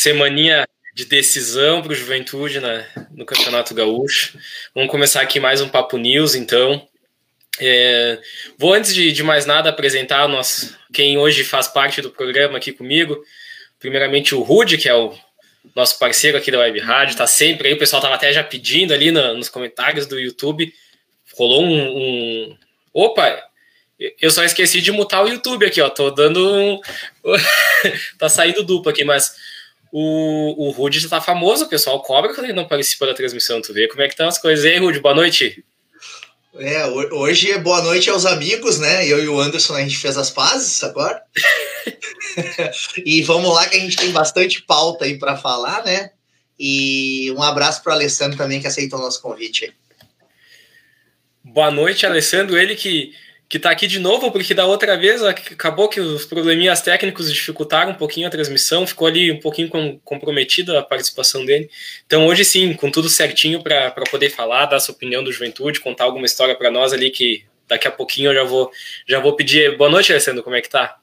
semaninha de decisão para o Juventude na, no Campeonato Gaúcho. Vamos começar aqui mais um Papo News, então. É, vou, antes de, de, mais nada, apresentar nosso, quem hoje faz parte do programa aqui comigo. Primeiramente, o Rude, que é o nosso parceiro aqui da Web Rádio, está sempre aí. O pessoal estava até já pedindo ali no, nos comentários do YouTube. Rolou um, um. Opa! Eu só esqueci de mutar o YouTube aqui, ó. Tô dando um. tá saindo duplo aqui, mas o, o Rude já tá famoso, o pessoal cobra quando ele não participa da transmissão. Tu vê como é que estão as coisas. E aí, Rude, boa noite. É, hoje é boa noite aos amigos, né? Eu e o Anderson a gente fez as pazes agora. e vamos lá que a gente tem bastante pauta aí para falar, né? E um abraço para o Alessandro também que aceitou o nosso convite. Boa noite, Alessandro. Ele que que está aqui de novo, porque da outra vez acabou que os probleminhas técnicos dificultaram um pouquinho a transmissão, ficou ali um pouquinho com, comprometida a participação dele. Então hoje sim, com tudo certinho para poder falar, dar sua opinião do Juventude, contar alguma história para nós ali que daqui a pouquinho eu já vou já vou pedir. Boa noite, Alessandro, como é que tá?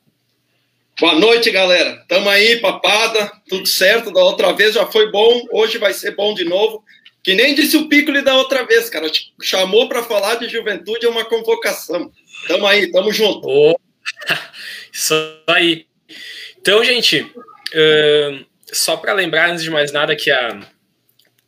Boa noite, galera. Tamo aí, papada, tudo certo. Da outra vez já foi bom, hoje vai ser bom de novo. Que nem disse o Piccoli da outra vez, cara. Chamou para falar de juventude é uma convocação. Tamo aí, tamo junto. Oh, isso aí. Então, gente, uh, só para lembrar, antes de mais nada, que, a,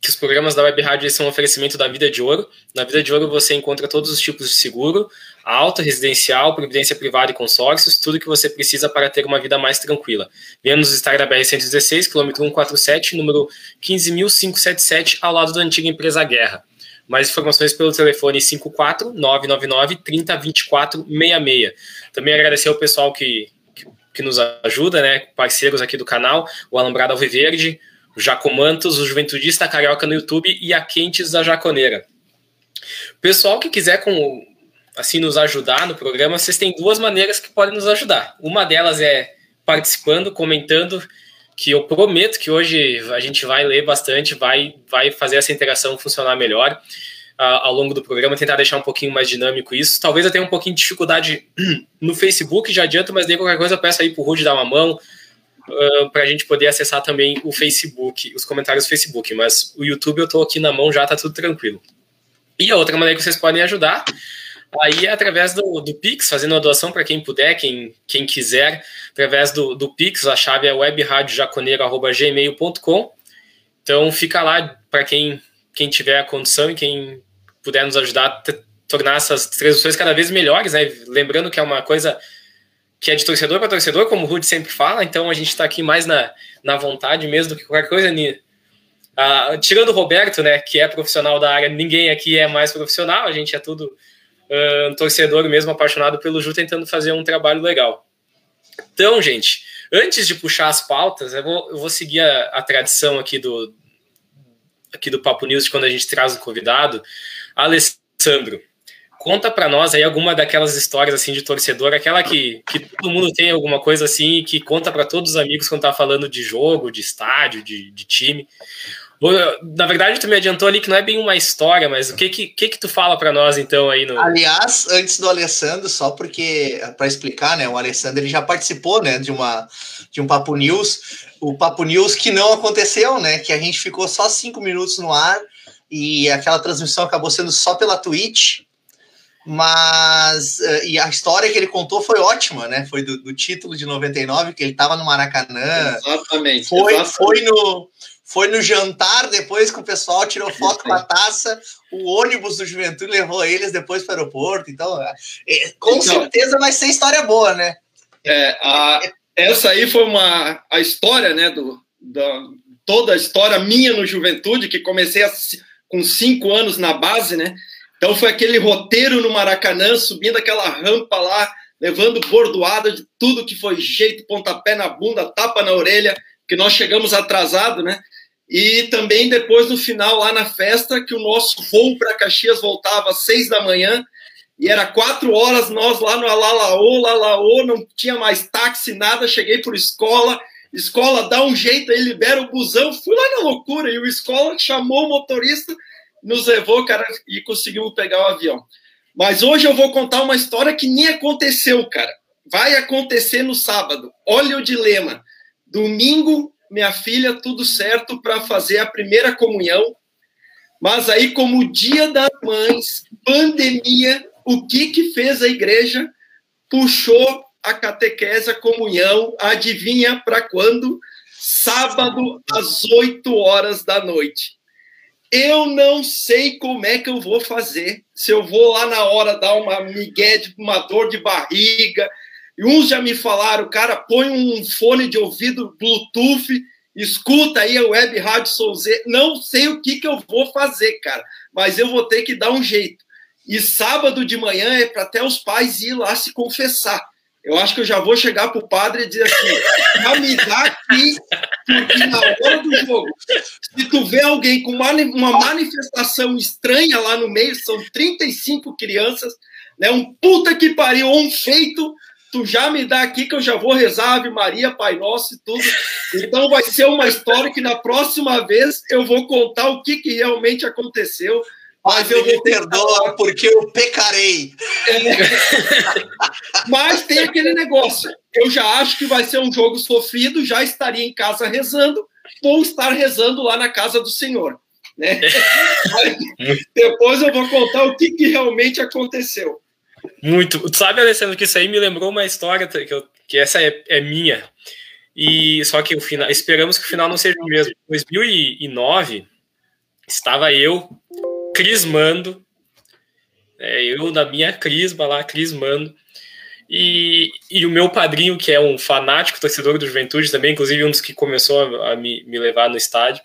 que os programas da Web Rádio são um oferecimento da Vida de Ouro. Na Vida de Ouro você encontra todos os tipos de seguro, alta, residencial, previdência privada e consórcios, tudo que você precisa para ter uma vida mais tranquila. Venha nos estar da BR-116, quilômetro 147, número 15.577, ao lado da antiga empresa Guerra. Mais informações pelo telefone 54 999 30 24 66. Também agradecer ao pessoal que, que, que, nos ajuda, né? Parceiros aqui do canal, o Alambrado Alviverde, o Jacomantos, o Juventudista Carioca no YouTube e a Quentes da Jaconeira. Pessoal que quiser com, assim nos ajudar no programa, vocês têm duas maneiras que podem nos ajudar. Uma delas é participando, comentando que eu prometo que hoje a gente vai ler bastante, vai, vai fazer essa interação funcionar melhor uh, ao longo do programa, tentar deixar um pouquinho mais dinâmico isso. Talvez eu tenha um pouquinho de dificuldade no Facebook, já adianto, mas nem qualquer coisa eu peço aí pro Rude dar uma mão, uh, ah, para a gente poder acessar também o Facebook, os comentários do Facebook, mas o YouTube eu estou aqui na mão já, tá tudo tranquilo. E a outra maneira que vocês podem ajudar Aí através do, do Pix, fazendo a doação para quem puder, quem, quem quiser, através do, do Pix, a chave é webradiojaconeiro.gmail.com. Então fica lá para quem, quem tiver a condição e quem puder nos ajudar a tornar essas transmissões cada vez melhores, né? Lembrando que é uma coisa que é de torcedor para torcedor, como o Rude sempre fala, então a gente está aqui mais na, na vontade mesmo do que qualquer coisa. Uh, tirando o Roberto, né, que é profissional da área, ninguém aqui é mais profissional, a gente é tudo uh, torcedor mesmo apaixonado pelo Ju, tentando fazer um trabalho legal. Então, gente, antes de puxar as pautas, eu vou, eu vou seguir a, a, tradição aqui do, aqui do Papo News, quando a gente traz um convidado. Alessandro, conta para nós aí alguma daquelas histórias assim de torcedor, aquela que, que todo mundo tem alguma coisa assim que conta para todos os amigos quando tá falando de jogo, de estádio, de, de time. Na verdade, tu me adiantou ali que não é bem uma história, mas o que que, que, que tu fala para nós então aí no. Aliás, antes do Alessandro, só porque para explicar, né, o Alessandro ele já participou, né, de uma de um Papo News, o Papo News que não aconteceu, né, que a gente ficou só cinco minutos no ar e aquela transmissão acabou sendo só pela Twitch. Mas eh, e a história que ele contou foi ótima, né? Foi do, do título de 99, que ele estava no Maracanã. Exatamente. Foi, exatamente. foi no foi no jantar depois que o pessoal tirou foto com a taça, o ônibus do Juventude levou eles depois para o aeroporto. Então, é, com então, certeza vai ser história boa, né? É, a, essa aí foi uma a história, né, do, da, toda a história minha no Juventude, que comecei a, com cinco anos na base, né? Então foi aquele roteiro no Maracanã, subindo aquela rampa lá, levando bordoada de tudo que foi jeito, pontapé na bunda, tapa na orelha, que nós chegamos atrasado, né? E também depois no final, lá na festa, que o nosso voo para Caxias voltava às seis da manhã, e era quatro horas, nós lá no Alalaô, Lalaô, não tinha mais táxi, nada, cheguei por escola, escola dá um jeito aí, libera o busão, fui lá na loucura, e o escola chamou o motorista, nos levou, cara, e conseguimos pegar o avião. Mas hoje eu vou contar uma história que nem aconteceu, cara. Vai acontecer no sábado. Olha o dilema. Domingo, minha filha, tudo certo para fazer a primeira comunhão. Mas aí, como dia das mães, pandemia, o que que fez a igreja? Puxou a catequese, a comunhão, adivinha para quando? Sábado, às 8 horas da noite. Eu não sei como é que eu vou fazer. Se eu vou lá na hora dar uma migué, uma dor de barriga. E uns já me falaram, cara, põe um fone de ouvido Bluetooth, escuta aí a Web Rádio Souze. Não sei o que, que eu vou fazer, cara, mas eu vou ter que dar um jeito. E sábado de manhã é para até os pais ir lá se confessar. Eu acho que eu já vou chegar pro padre e dizer assim: já me dá aqui, porque na hora do jogo, se tu vê alguém com uma, uma manifestação estranha lá no meio, são 35 crianças, né? Um puta que pariu, um feito, tu já me dá aqui que eu já vou rezar Ave Maria, Pai Nosso e tudo. Então vai ser uma história que na próxima vez eu vou contar o que, que realmente aconteceu mas eu me perdoa porque eu pecarei. É. Mas tem aquele negócio. Eu já acho que vai ser um jogo sofrido, já estaria em casa rezando, vou estar rezando lá na casa do Senhor. Né? depois eu vou contar o que, que realmente aconteceu. Muito. Tu sabe, Alessandro, que isso aí me lembrou uma história que, eu, que essa é, é minha. E só que o final, esperamos que o final não seja o mesmo. Em 2009, estava eu crismando. É, eu na minha crisma lá, crismando. E, e o meu padrinho, que é um fanático torcedor do Juventude também, inclusive um dos que começou a, a me, me levar no estádio,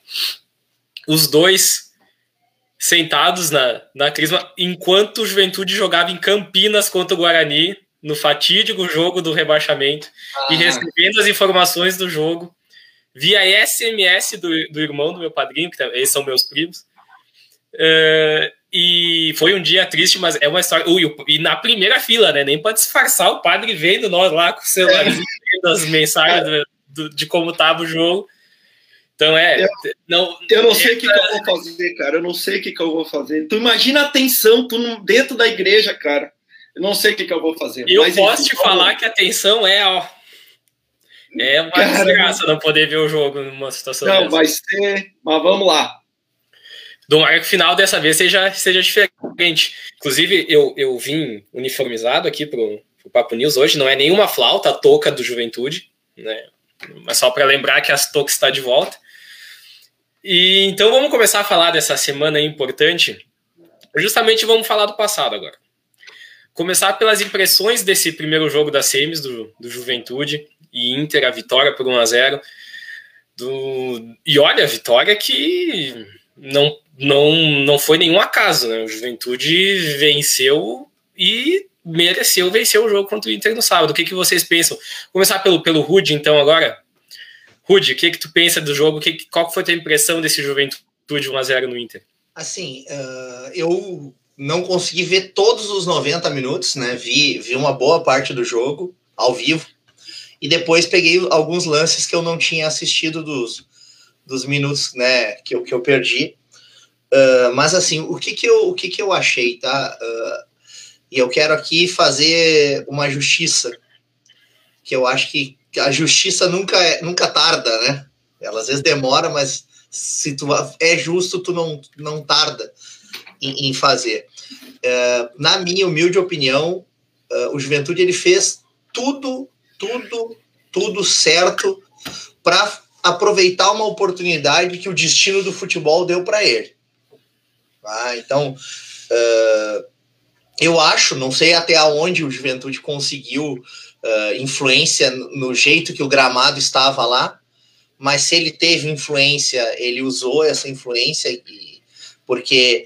os dois sentados na, na crisma, enquanto o Juventude jogava em Campinas contra o Guarani, no fatídico jogo do rebaixamento, ah. e recebendo as informações do jogo via SMS do, do irmão do meu padrinho, que eles são meus primos, Uh, e foi um dia triste, mas é uma história. Ui, e na primeira fila, né? Nem para disfarçar, o padre vendo nós lá com o celular, é. as mensagens do, do, de como tava o jogo. Então é. Eu não, eu não sei o que, que, eu vou fazer, cara. Eu não sei o que, que eu vou fazer. Tu imagina a tensão, tu dentro da igreja, cara. Eu não sei o que, que eu vou fazer. Eu mas, posso enfim, te falar que a tensão é, ó. É uma desgraça não poder ver o jogo numa situação Não, dessa. vai ser. Mas vamos lá do marco final dessa vez seja, seja diferente. Inclusive, eu, eu vim uniformizado aqui para o Papo News hoje, não é nenhuma flauta, a touca do Juventude, né? Mas só para lembrar que a touca está de volta. E então vamos começar a falar dessa semana importante. Justamente vamos falar do passado agora. Começar pelas impressões desse primeiro jogo da semis do, do Juventude e Inter, a vitória por 1 a 0 do... E olha, a vitória que não não, não foi nenhum acaso, né? O Juventude venceu e mereceu vencer o jogo contra o Inter no sábado. O que, que vocês pensam? Começar pelo, pelo Rude, então, agora. Rude, o que, que tu pensa do jogo? Que, qual foi a tua impressão desse Juventude 1x0 no Inter? Assim, uh, eu não consegui ver todos os 90 minutos, né? Vi, vi uma boa parte do jogo ao vivo. E depois peguei alguns lances que eu não tinha assistido dos, dos minutos né, que, eu, que eu perdi. Uh, mas assim, o que que eu, o que que eu achei, tá? Uh, e eu quero aqui fazer uma justiça, que eu acho que a justiça nunca, é, nunca tarda, né? Ela às vezes demora, mas se tu é justo, tu não, não tarda em, em fazer. Uh, na minha humilde opinião, o Juventude ele fez tudo, tudo, tudo certo para aproveitar uma oportunidade que o destino do futebol deu para ele. Tá? Então, uh, eu acho, não sei até onde o Juventude conseguiu uh, influência no jeito que o gramado estava lá, mas se ele teve influência, ele usou essa influência, e, porque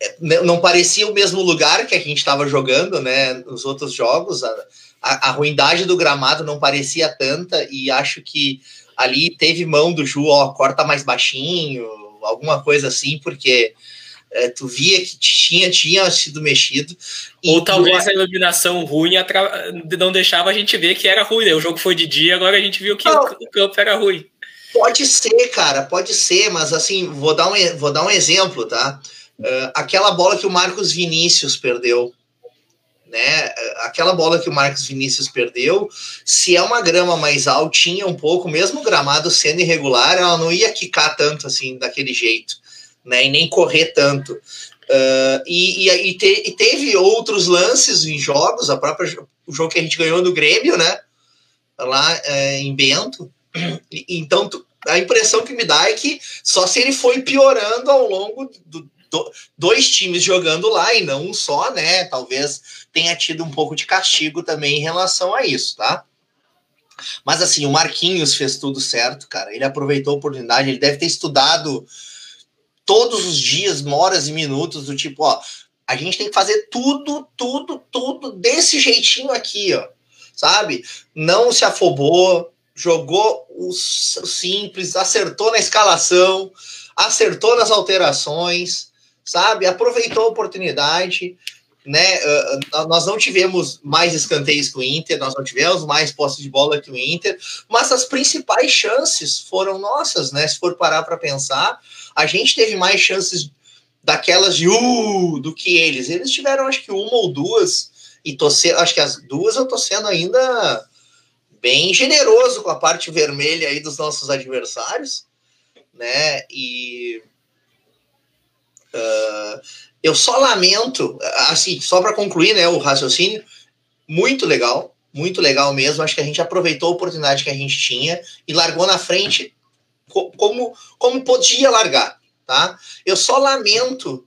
eh, não parecia o mesmo lugar que a gente estava jogando né, nos outros jogos, a, a, a ruindade do gramado não parecia tanta, e acho que ali teve mão do Ju, ó, corta mais baixinho, alguma coisa assim, porque é, tu via que tinha, tinha sido mexido. Ou talvez tu... a iluminação ruim atra... não deixava a gente ver que era ruim. Né? O jogo foi de dia, agora a gente viu que não, o campo era ruim. Pode ser, cara, pode ser, mas assim, vou dar um, vou dar um exemplo, tá? Uh, aquela bola que o Marcos Vinícius perdeu. né? Aquela bola que o Marcos Vinícius perdeu, se é uma grama mais altinha um pouco, mesmo o gramado sendo irregular, ela não ia quicar tanto assim, daquele jeito, né? E nem correr tanto. Uh, e, e, e, te, e, teve outros lances em jogos, a própria o jogo que a gente ganhou no Grêmio, né? Lá é, em Bento. Então, a impressão que me dá é que só se ele foi piorando ao longo do, do, dois times jogando lá e não um só, né? Talvez tenha tido um pouco de castigo também em relação a isso, tá? Mas assim, o Marquinhos fez tudo certo, cara. Ele aproveitou a oportunidade, ele deve ter estudado todos os dias, horas e minutos, do tipo, ó, a gente tem que fazer tudo, tudo, tudo desse jeitinho aqui, ó. Sabe? Não se afobou, jogou o simples, acertou na escalação, acertou nas alterações, sabe? Aproveitou a oportunidade, né? Uh, nós não tivemos mais escanteios que o Inter, nós não tivemos mais posse de bola que o Inter, mas as principais chances foram nossas, né? Se for parar para pensar, a gente teve mais chances daquelas de uh, do que eles. Eles tiveram, acho que uma ou duas, e tô sendo, acho que as duas eu tô sendo ainda bem generoso com a parte vermelha aí dos nossos adversários, né? E Uh, eu só lamento, assim, só para concluir né, o raciocínio, muito legal, muito legal mesmo. Acho que a gente aproveitou a oportunidade que a gente tinha e largou na frente como, como podia largar, tá? Eu só lamento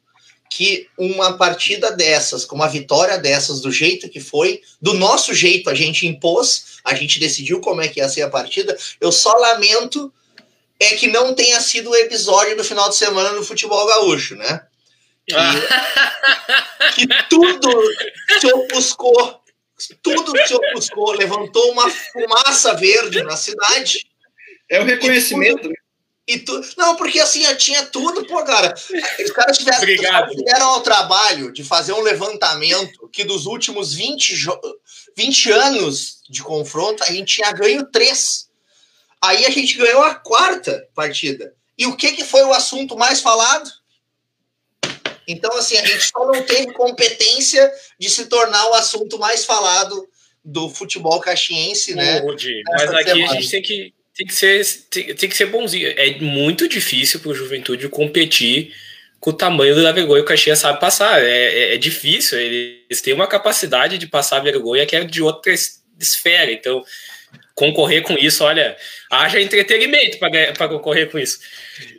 que uma partida dessas, com uma vitória dessas, do jeito que foi, do nosso jeito a gente impôs, a gente decidiu como é que ia ser a partida. Eu só lamento é que não tenha sido o episódio do final de semana no futebol gaúcho, né? Que, que tudo se ofuscou, tudo se ofuscou, levantou uma fumaça verde na cidade. É o reconhecimento, né? E tu... Não, porque assim, tinha tudo, pô, cara. Os caras tiveram, Obrigado. tiveram ao trabalho de fazer um levantamento que dos últimos 20, jo... 20 anos de confronto, a gente tinha ganho três. Aí a gente ganhou a quarta partida. E o que, que foi o assunto mais falado? Então, assim, a gente só não teve competência de se tornar o assunto mais falado do futebol caxiense, né? Rudy, mas aqui semana. a gente tem que, tem que ser tem, tem que ser bonzinho. É muito difícil para o Juventude competir com o tamanho da vergonha que o Caxias sabe passar. É, é, é, difícil. Eles têm uma capacidade de passar vergonha que é de outra esfera. Então, concorrer com isso, olha, haja entretenimento para concorrer com isso.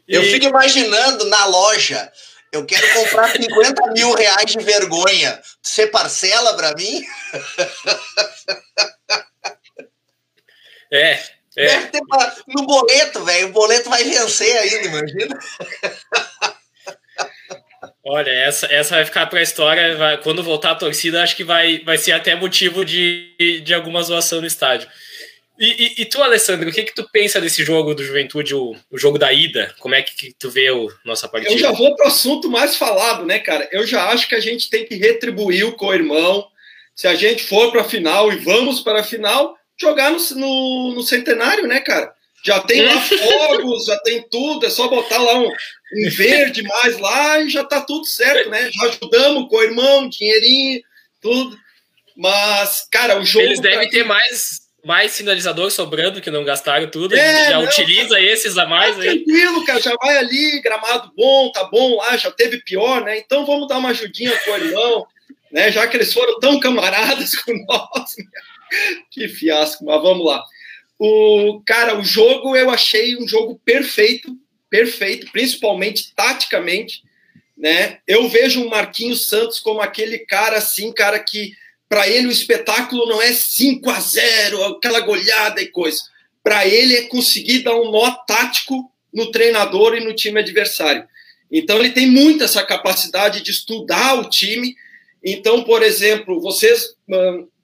E... Eu fico imaginando na loja. Eu quero comprar 50 mil reais de vergonha. Você parcela para mim? É. é. Deve ter no boleto, velho. O boleto vai vencer ainda, imagina. Olha, essa, essa vai ficar para a história. Vai, quando voltar a torcida, acho que vai, vai ser até motivo de, de alguma zoação no estádio. E, e, e, tu, Alessandro, o que que tu pensa desse jogo do Juventude, o, o jogo da ida? Como é que, que tu vê o nossa partida? Eu já vou para o assunto mais falado, né, cara? Eu já acho que a gente tem que retribuir o co-irmão. Se a gente for para a final e vamos para a final, jogar no, no, no, centenário, né, cara? Já tem lá fogos, já tem tudo, é só botar lá um, um verde mais lá e já tá tudo certo, né? Já ajudamos o co-irmão, dinheirinho, tudo. Mas, cara, o jogo. Eles devem ter mais mais sinalizador sobrando que não gastaram tudo, é, a gente já não, utiliza tá, esses a mais tá aí. Tranquilo, cara, já vai ali, gramado bom, tá bom lá, já teve pior, né? Então vamos dar uma ajudinha pro irmão, né? Já que eles foram tão camaradas com nós. Né? que fiasco, mas vamos lá. O cara, o jogo eu achei um jogo perfeito, perfeito, principalmente taticamente, né? Eu vejo o Marquinhos Santos como aquele cara assim, cara que para ele o espetáculo não é 5 a 0, aquela goleada e coisa. Para ele é conseguir dar um nó tático no treinador e no time adversário. Então ele tem muito essa capacidade de estudar o time. Então, por exemplo, vocês,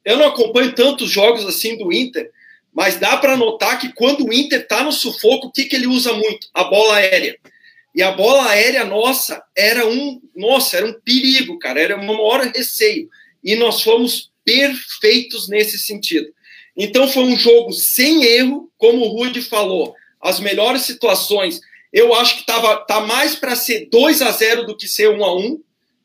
eu não acompanho tantos jogos assim do Inter, mas dá para notar que quando o Inter está no sufoco, o que, que ele usa muito? A bola aérea. E a bola aérea nossa era um, nossa, era um perigo, cara, era um maior receio e nós fomos perfeitos nesse sentido. Então foi um jogo sem erro, como o Rudy falou, as melhores situações. Eu acho que tava tá mais para ser 2 a 0 do que ser 1 a 1,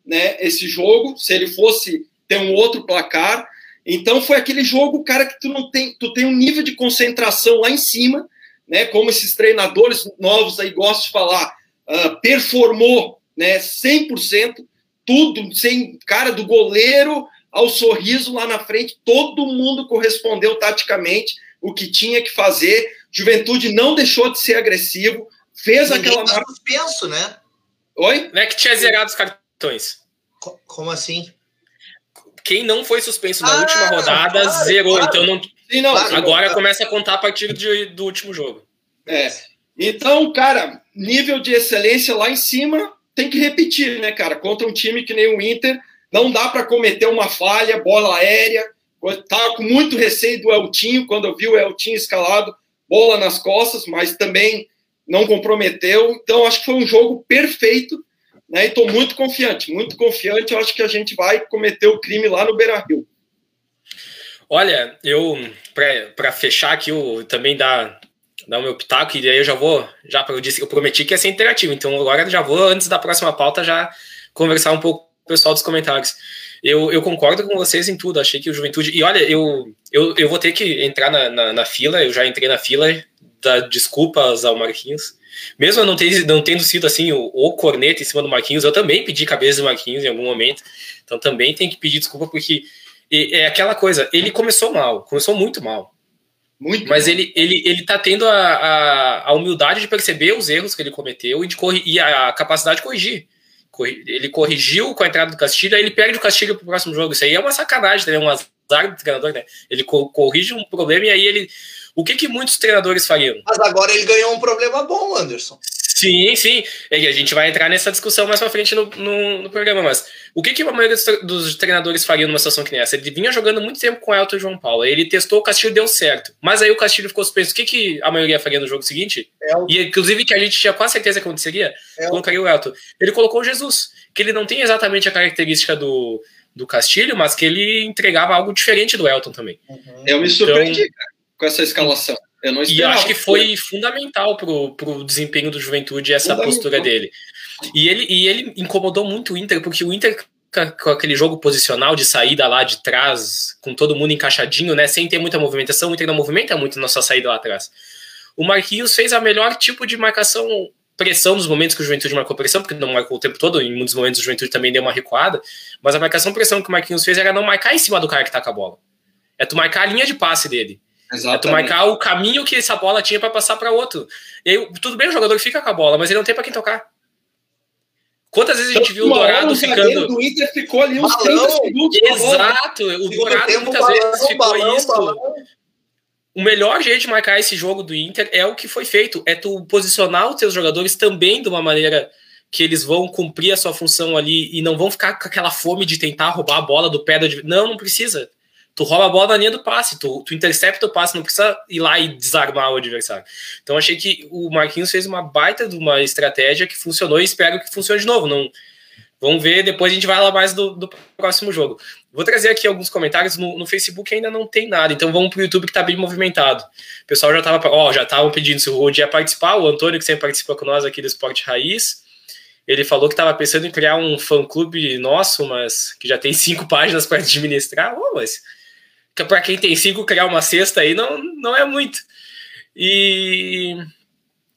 né? Esse jogo, se ele fosse ter um outro placar. Então foi aquele jogo, cara, que tu não tem, tu tem um nível de concentração lá em cima, né? Como esses treinadores novos aí gostam de falar, uh, performou, né? 100%, tudo sem cara do goleiro ao sorriso lá na frente, todo mundo correspondeu taticamente o que tinha que fazer. Juventude não deixou de ser agressivo, fez Ninguém aquela marca. suspenso, né? Oi? Não é que tinha zerado os cartões. Como assim? Quem não foi suspenso na ah, última rodada claro, zerou. Claro. Então não. Sim, não claro, agora começa a contar a partir de, do último jogo. É. Então, cara, nível de excelência lá em cima tem que repetir, né, cara? Contra um time que nem o Inter, não dá para cometer uma falha, bola aérea. Tava com muito receio do Eltinho quando eu vi o Eltinho escalado, bola nas costas, mas também não comprometeu. Então, acho que foi um jogo perfeito né? E estou muito confiante, muito confiante. Eu acho que a gente vai cometer o crime lá no Beira Rio. Olha, eu, para fechar aqui, eu também dar, dar o meu pitaco, e aí eu já vou, já eu disse, eu prometi que ia ser interativo, então agora já vou, antes da próxima pauta, já conversar um pouco com o pessoal dos comentários. Eu, eu concordo com vocês em tudo, achei que o Juventude. E olha, eu, eu, eu vou ter que entrar na, na, na fila, eu já entrei na fila, da desculpas ao Marquinhos. Mesmo não, ter, não tendo sido assim o, o corneta em cima do Marquinhos, eu também pedi cabeça do Marquinhos em algum momento. Então também tem que pedir desculpa, porque é aquela coisa, ele começou mal, começou muito mal. Muito mas mal. ele, ele, ele tá tendo a, a, a, humildade de perceber os erros que ele cometeu e, de corri, e a capacidade de corrigir. Ele corrigiu com a entrada do Castilho, aí ele perde o Castilho pro próximo jogo. Isso aí é uma sacanagem, é um azar do treinador, né? Ele corrige um problema e aí ele o que, que muitos treinadores fariam? Mas agora ele ganhou um problema bom, Anderson. Sim, sim. E a gente vai entrar nessa discussão mais pra frente no, no, no programa, mas o que, que a maioria dos, treinadores fariam numa situação que nem essa? Ele vinha jogando muito tempo com o Elton e João Paulo. Ele testou, o Castilho deu certo. Mas aí o Castilho ficou suspenso. O que, que a maioria faria no jogo seguinte? Elton. E inclusive que a gente tinha quase certeza que aconteceria, Elton. colocaria o Elton. Ele colocou o Jesus, que ele não tem exatamente a característica do, do Castilho, mas que ele entregava algo diferente do Elton também. Uhum. Eu me surpreendi, então, com essa escalação. Eu não e eu acho que foi fundamental pro, pro desempenho do Juventude essa postura dele. E ele, e ele incomodou muito o Inter, porque o Inter com aquele jogo posicional de saída lá de trás, com todo mundo encaixadinho, né, sem ter muita movimentação, o Inter não movimenta muito na sua saída lá atrás. O Marquinhos fez a melhor tipo de marcação pressão nos momentos que o Juventude marcou pressão, porque não marcou o tempo todo, em muitos momentos o Juventude também deu uma recuada, mas a marcação pressão que o Marquinhos fez era não marcar em cima do cara que tá com a bola. É tu marcar a linha de passe dele. Exatamente. É tu marcar o caminho que essa bola tinha para passar para outro. E aí, tudo bem, o jogador fica com a bola, mas ele não tem para quem tocar. Quantas vezes a gente viu o Dourado ficando. O Inter ficou ali uns balão, 30 segundos. Exato, o Dourado muitas balão, vezes ficou balão, isso. Balão. O melhor jeito de marcar esse jogo do Inter é o que foi feito. É tu posicionar os teus jogadores também de uma maneira que eles vão cumprir a sua função ali e não vão ficar com aquela fome de tentar roubar a bola do pé do. Não, não precisa tu rouba a bola na linha do passe, tu, tu intercepta o passe, não precisa ir lá e desarmar o adversário. Então achei que o Marquinhos fez uma baita de uma estratégia que funcionou e espero que funcione de novo. Não, vamos ver, depois a gente vai lá mais do, do próximo jogo. Vou trazer aqui alguns comentários, no, no, Facebook ainda não tem nada, então vamos pro YouTube que tá bem movimentado. O pessoal já tava, ó, já estavam pedindo se o Rod ia participar, o Antônio que sempre participa com nós aqui do Esporte Raiz, ele falou que estava pensando em criar um fã-clube nosso, mas que já tem cinco páginas para administrar. Oh, mas que para quem tem cinco, criar uma cesta aí não, não é muito. E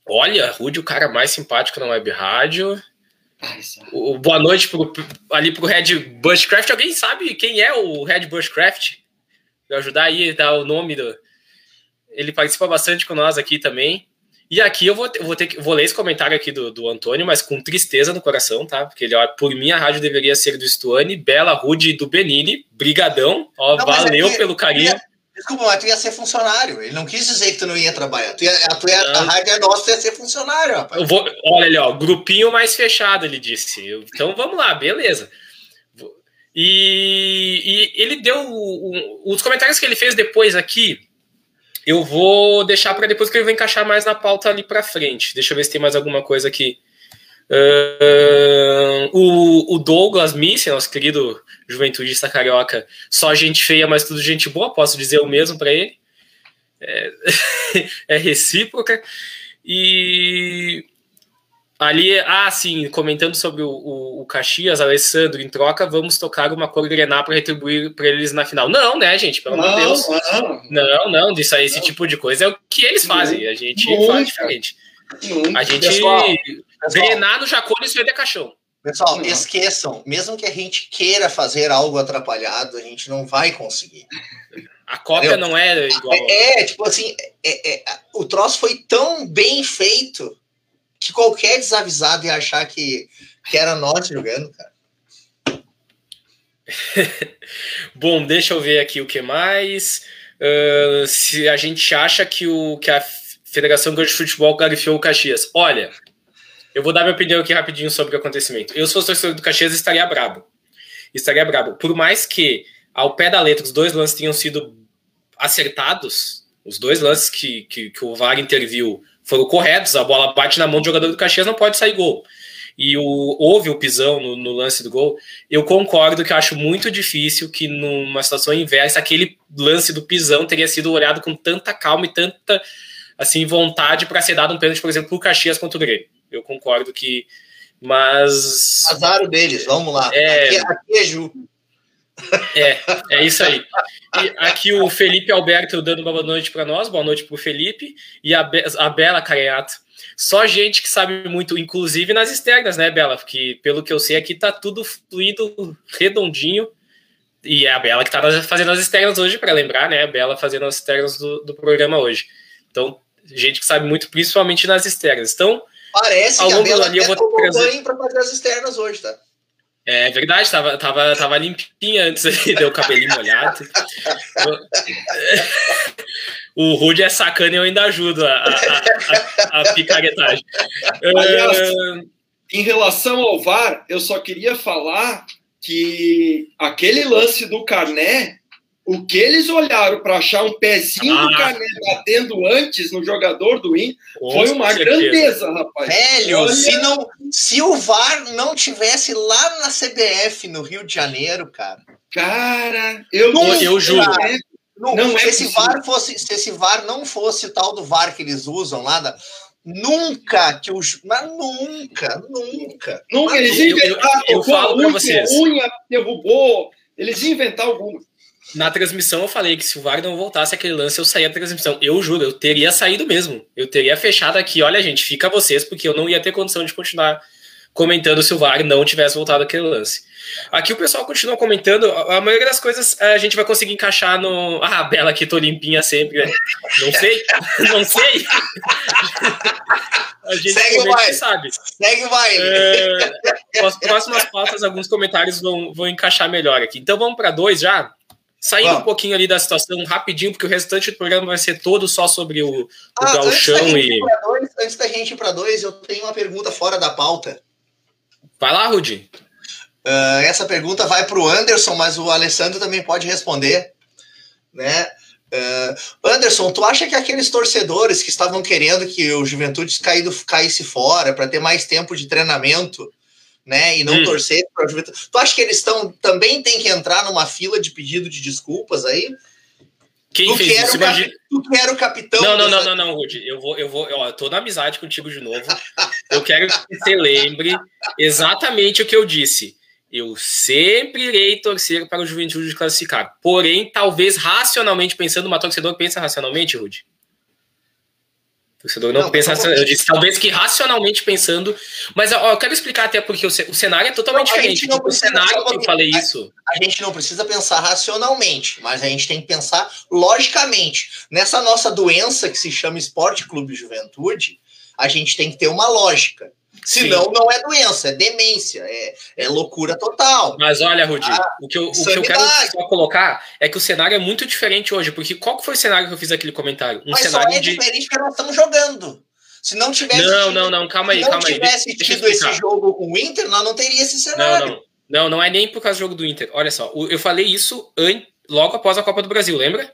olha, Rude, o cara mais simpático na web rádio. O, boa noite pro, ali pro Red Bushcraft. Alguém sabe quem é o Red Bushcraft? Pra ajudar aí dar o nome do. Ele participa bastante com nós aqui também. E aqui eu vou, vou ter que vou ler esse comentário aqui do, do Antônio, mas com tristeza no coração, tá? Porque ele, ó, por mim a rádio deveria ser do Stuane, Bela Rude do Benini, brigadão, ó, não, valeu aqui, pelo carinho. Ia, desculpa, mas tu ia ser funcionário. Ele não quis dizer que tu não ia trabalhar. Tu ia, a, tu ia, a rádio é nossa, tu ia ser funcionário, rapaz. Eu vou, olha ali, ó, grupinho mais fechado, ele disse. Então vamos lá, beleza. E, e ele deu os comentários que ele fez depois aqui eu vou deixar para depois que ele vai encaixar mais na pauta ali para frente. Deixa eu ver se tem mais alguma coisa aqui. Uh, o, o, Douglas Missy, nosso querido juventudista carioca, só gente feia, mas tudo gente boa, posso dizer o mesmo para ele. É, é, recíproca. E Ali, ah, sim, comentando sobre o, o, o Caxias, Alessandro, em troca, vamos tocar uma cor grená para retribuir para eles na final. Não, né, gente? Pelo amor de Deus. Não, não, não, disso aí, esse tipo de coisa é o que eles fazem. A gente Nunca. faz diferente. Nunca. A gente. Pessoal, grenar no Jacone isso é de caixão. Pessoal, não. esqueçam, mesmo que a gente queira fazer algo atrapalhado, a gente não vai conseguir. A cópia não é igual. É, é tipo assim, é, é, o troço foi tão bem feito que qualquer desavisado ia achar que, que era nós jogando, cara. Bom, deixa eu ver aqui o que mais. Uh, se a gente acha que, o, que a Federação de Futebol clarificou o Caxias. Olha, eu vou dar minha opinião aqui rapidinho sobre o acontecimento. Eu, se fosse torcedor do Caxias, estaria brabo. Estaria brabo. Por mais que, ao pé da letra, os dois lances tenham sido acertados, os dois lances que, que, que o VAR interviu foram corretos, a bola bate na mão do jogador do Caxias, não pode sair gol. E o, houve o pisão no, no, lance do gol. Eu concordo que eu acho muito difícil que numa situação inversa, aquele lance do pisão teria sido olhado com tanta calma e tanta assim vontade para ser dado um pênalti, por exemplo, para o Caxias contra o Grêmio. Eu concordo que. Mas. Azar deles, vamos lá. É... Aqui, aqui é Ju. É, é isso aí. E aqui o Felipe Alberto dando uma boa noite para nós, boa noite para o Felipe, e a, Be a Bela Careato. Só gente que sabe muito, inclusive nas externas, né, Bela? Porque pelo que eu sei aqui tá tudo fluido, redondinho. E é a Bela que tá fazendo as externas hoje, para lembrar, né? A Bela fazendo as externas do, do programa hoje. Então, gente que sabe muito, principalmente nas externas. Então, parece ao longo que a Bela do eu vou trazer para fazer as externas hoje, tá? É verdade, tava, tava, tava limpinha antes ali, deu o cabelinho molhado. o Rude é sacana e eu ainda ajudo a, a, a, a picaretagem. Aliás, uh... em relação ao VAR, eu só queria falar que aquele lance do Carné o que eles olharam para achar um pezinho ah. do Cané batendo antes no jogador do Inter foi uma certeza. grandeza, rapaz. Velho, Olha... se, não, se o VAR não tivesse lá na CBF no Rio de Janeiro, cara. Cara, eu, Nunca, eu juro. Não, não se, é esse VAR fosse, se esse VAR não fosse o tal do VAR que eles usam lá, da, nunca que os. Mas nunca, nunca. Nunca, eles inventaram. Eu, eu, eu falo para vocês. Unha derrubou, eles inventaram alguma. Na transmissão eu falei que se o VAR não voltasse aquele lance, eu saía da transmissão. Eu juro, eu teria saído mesmo. Eu teria fechado aqui, olha, gente, fica vocês, porque eu não ia ter condição de continuar comentando se o VAR não tivesse voltado aquele lance. Aqui o pessoal continua comentando, a maioria das coisas a gente vai conseguir encaixar no. Ah, Bela aqui, tô limpinha sempre, né? Não sei, não sei. A gente Segue o baile. sabe. Segue o baile. É, as próximas pautas, alguns comentários vão, vão encaixar melhor aqui. Então vamos para dois já? Saindo um pouquinho ali da situação rapidinho, porque o restante do programa vai ser todo só sobre o, o ah, galchão e. Dois, antes da gente ir para dois, eu tenho uma pergunta fora da pauta. Vai lá, Rudi. Uh, essa pergunta vai para o Anderson, mas o Alessandro também pode responder. Né? Uh, Anderson, tu acha que aqueles torcedores que estavam querendo que o Juventude caído, caísse fora para ter mais tempo de treinamento né? E não hum. torcer para a Juventude. Tu acha que eles estão também tem que entrar numa fila de pedido de desculpas aí? Quem tu fez isso? Imagina... Tu quer o capitão. Não, não, dessa... não, não, não, Rudy. Eu vou, eu vou, ó, eu tô na amizade contigo de novo. eu quero que você lembre exatamente o que eu disse. Eu sempre irei torcer para o Juventude classificar. Porém, talvez racionalmente pensando, uma torcedor pensa racionalmente, Rudy? Torcedor não, não pensa. Não, eu disse, talvez que racionalmente pensando. Mas ó, eu quero explicar até porque o, cenário é totalmente não, diferente. Não o cenário que eu falei a, isso. A gente não precisa pensar racionalmente, mas a gente tem que pensar logicamente. Nessa nossa doença que se chama Esporte Clube Juventude, a gente tem que ter uma lógica. Senão, Sim. não é doença, é demência, é, é loucura total. Mas olha, Rudi, ah, o, que eu, o que eu quero só colocar é que o cenário é muito diferente hoje, porque qual que foi o cenário que eu fiz aquele comentário? Um Mas cenário só é de... diferente porque nós estamos jogando. Se não tivesse. Não, tido, não, não, calma aí, calma aí. Se não tivesse tido esse jogo com o Inter, nós não teria esse cenário. Não, não. Não, não é nem por causa do jogo do Inter. Olha só, eu falei isso logo após a Copa do Brasil, lembra?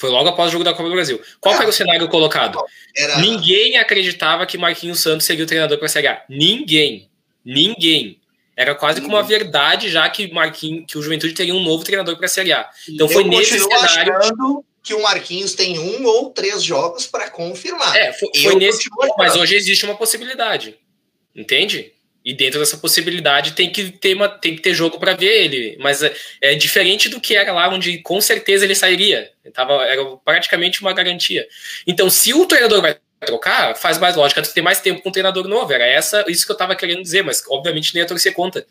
Foi logo após o jogo da Copa do Brasil. Qual era o cenário colocado? Era... Ninguém acreditava que Marquinhos Santos seria o treinador para a Série A. Ninguém. Ninguém. Era quase como uma verdade já que Marquinhos, que o Juventude teria um novo treinador para a Série A. Então Eu foi nesse cenário. Achando, que o Marquinhos tem um ou três jogos para confirmar. É, foi, foi nesse. Mas hoje existe uma possibilidade. Entende? E dentro dessa possibilidade tem que ter, uma, tem que ter jogo para ver ele. Mas é, é, diferente do que era lá, onde com certeza ele sairia. Tava, era praticamente uma garantia. Então, se o treinador vai trocar, faz mais lógica ter mais tempo com o treinador novo. Era essa, isso que eu tava querendo dizer, mas obviamente nem ia torcer conta.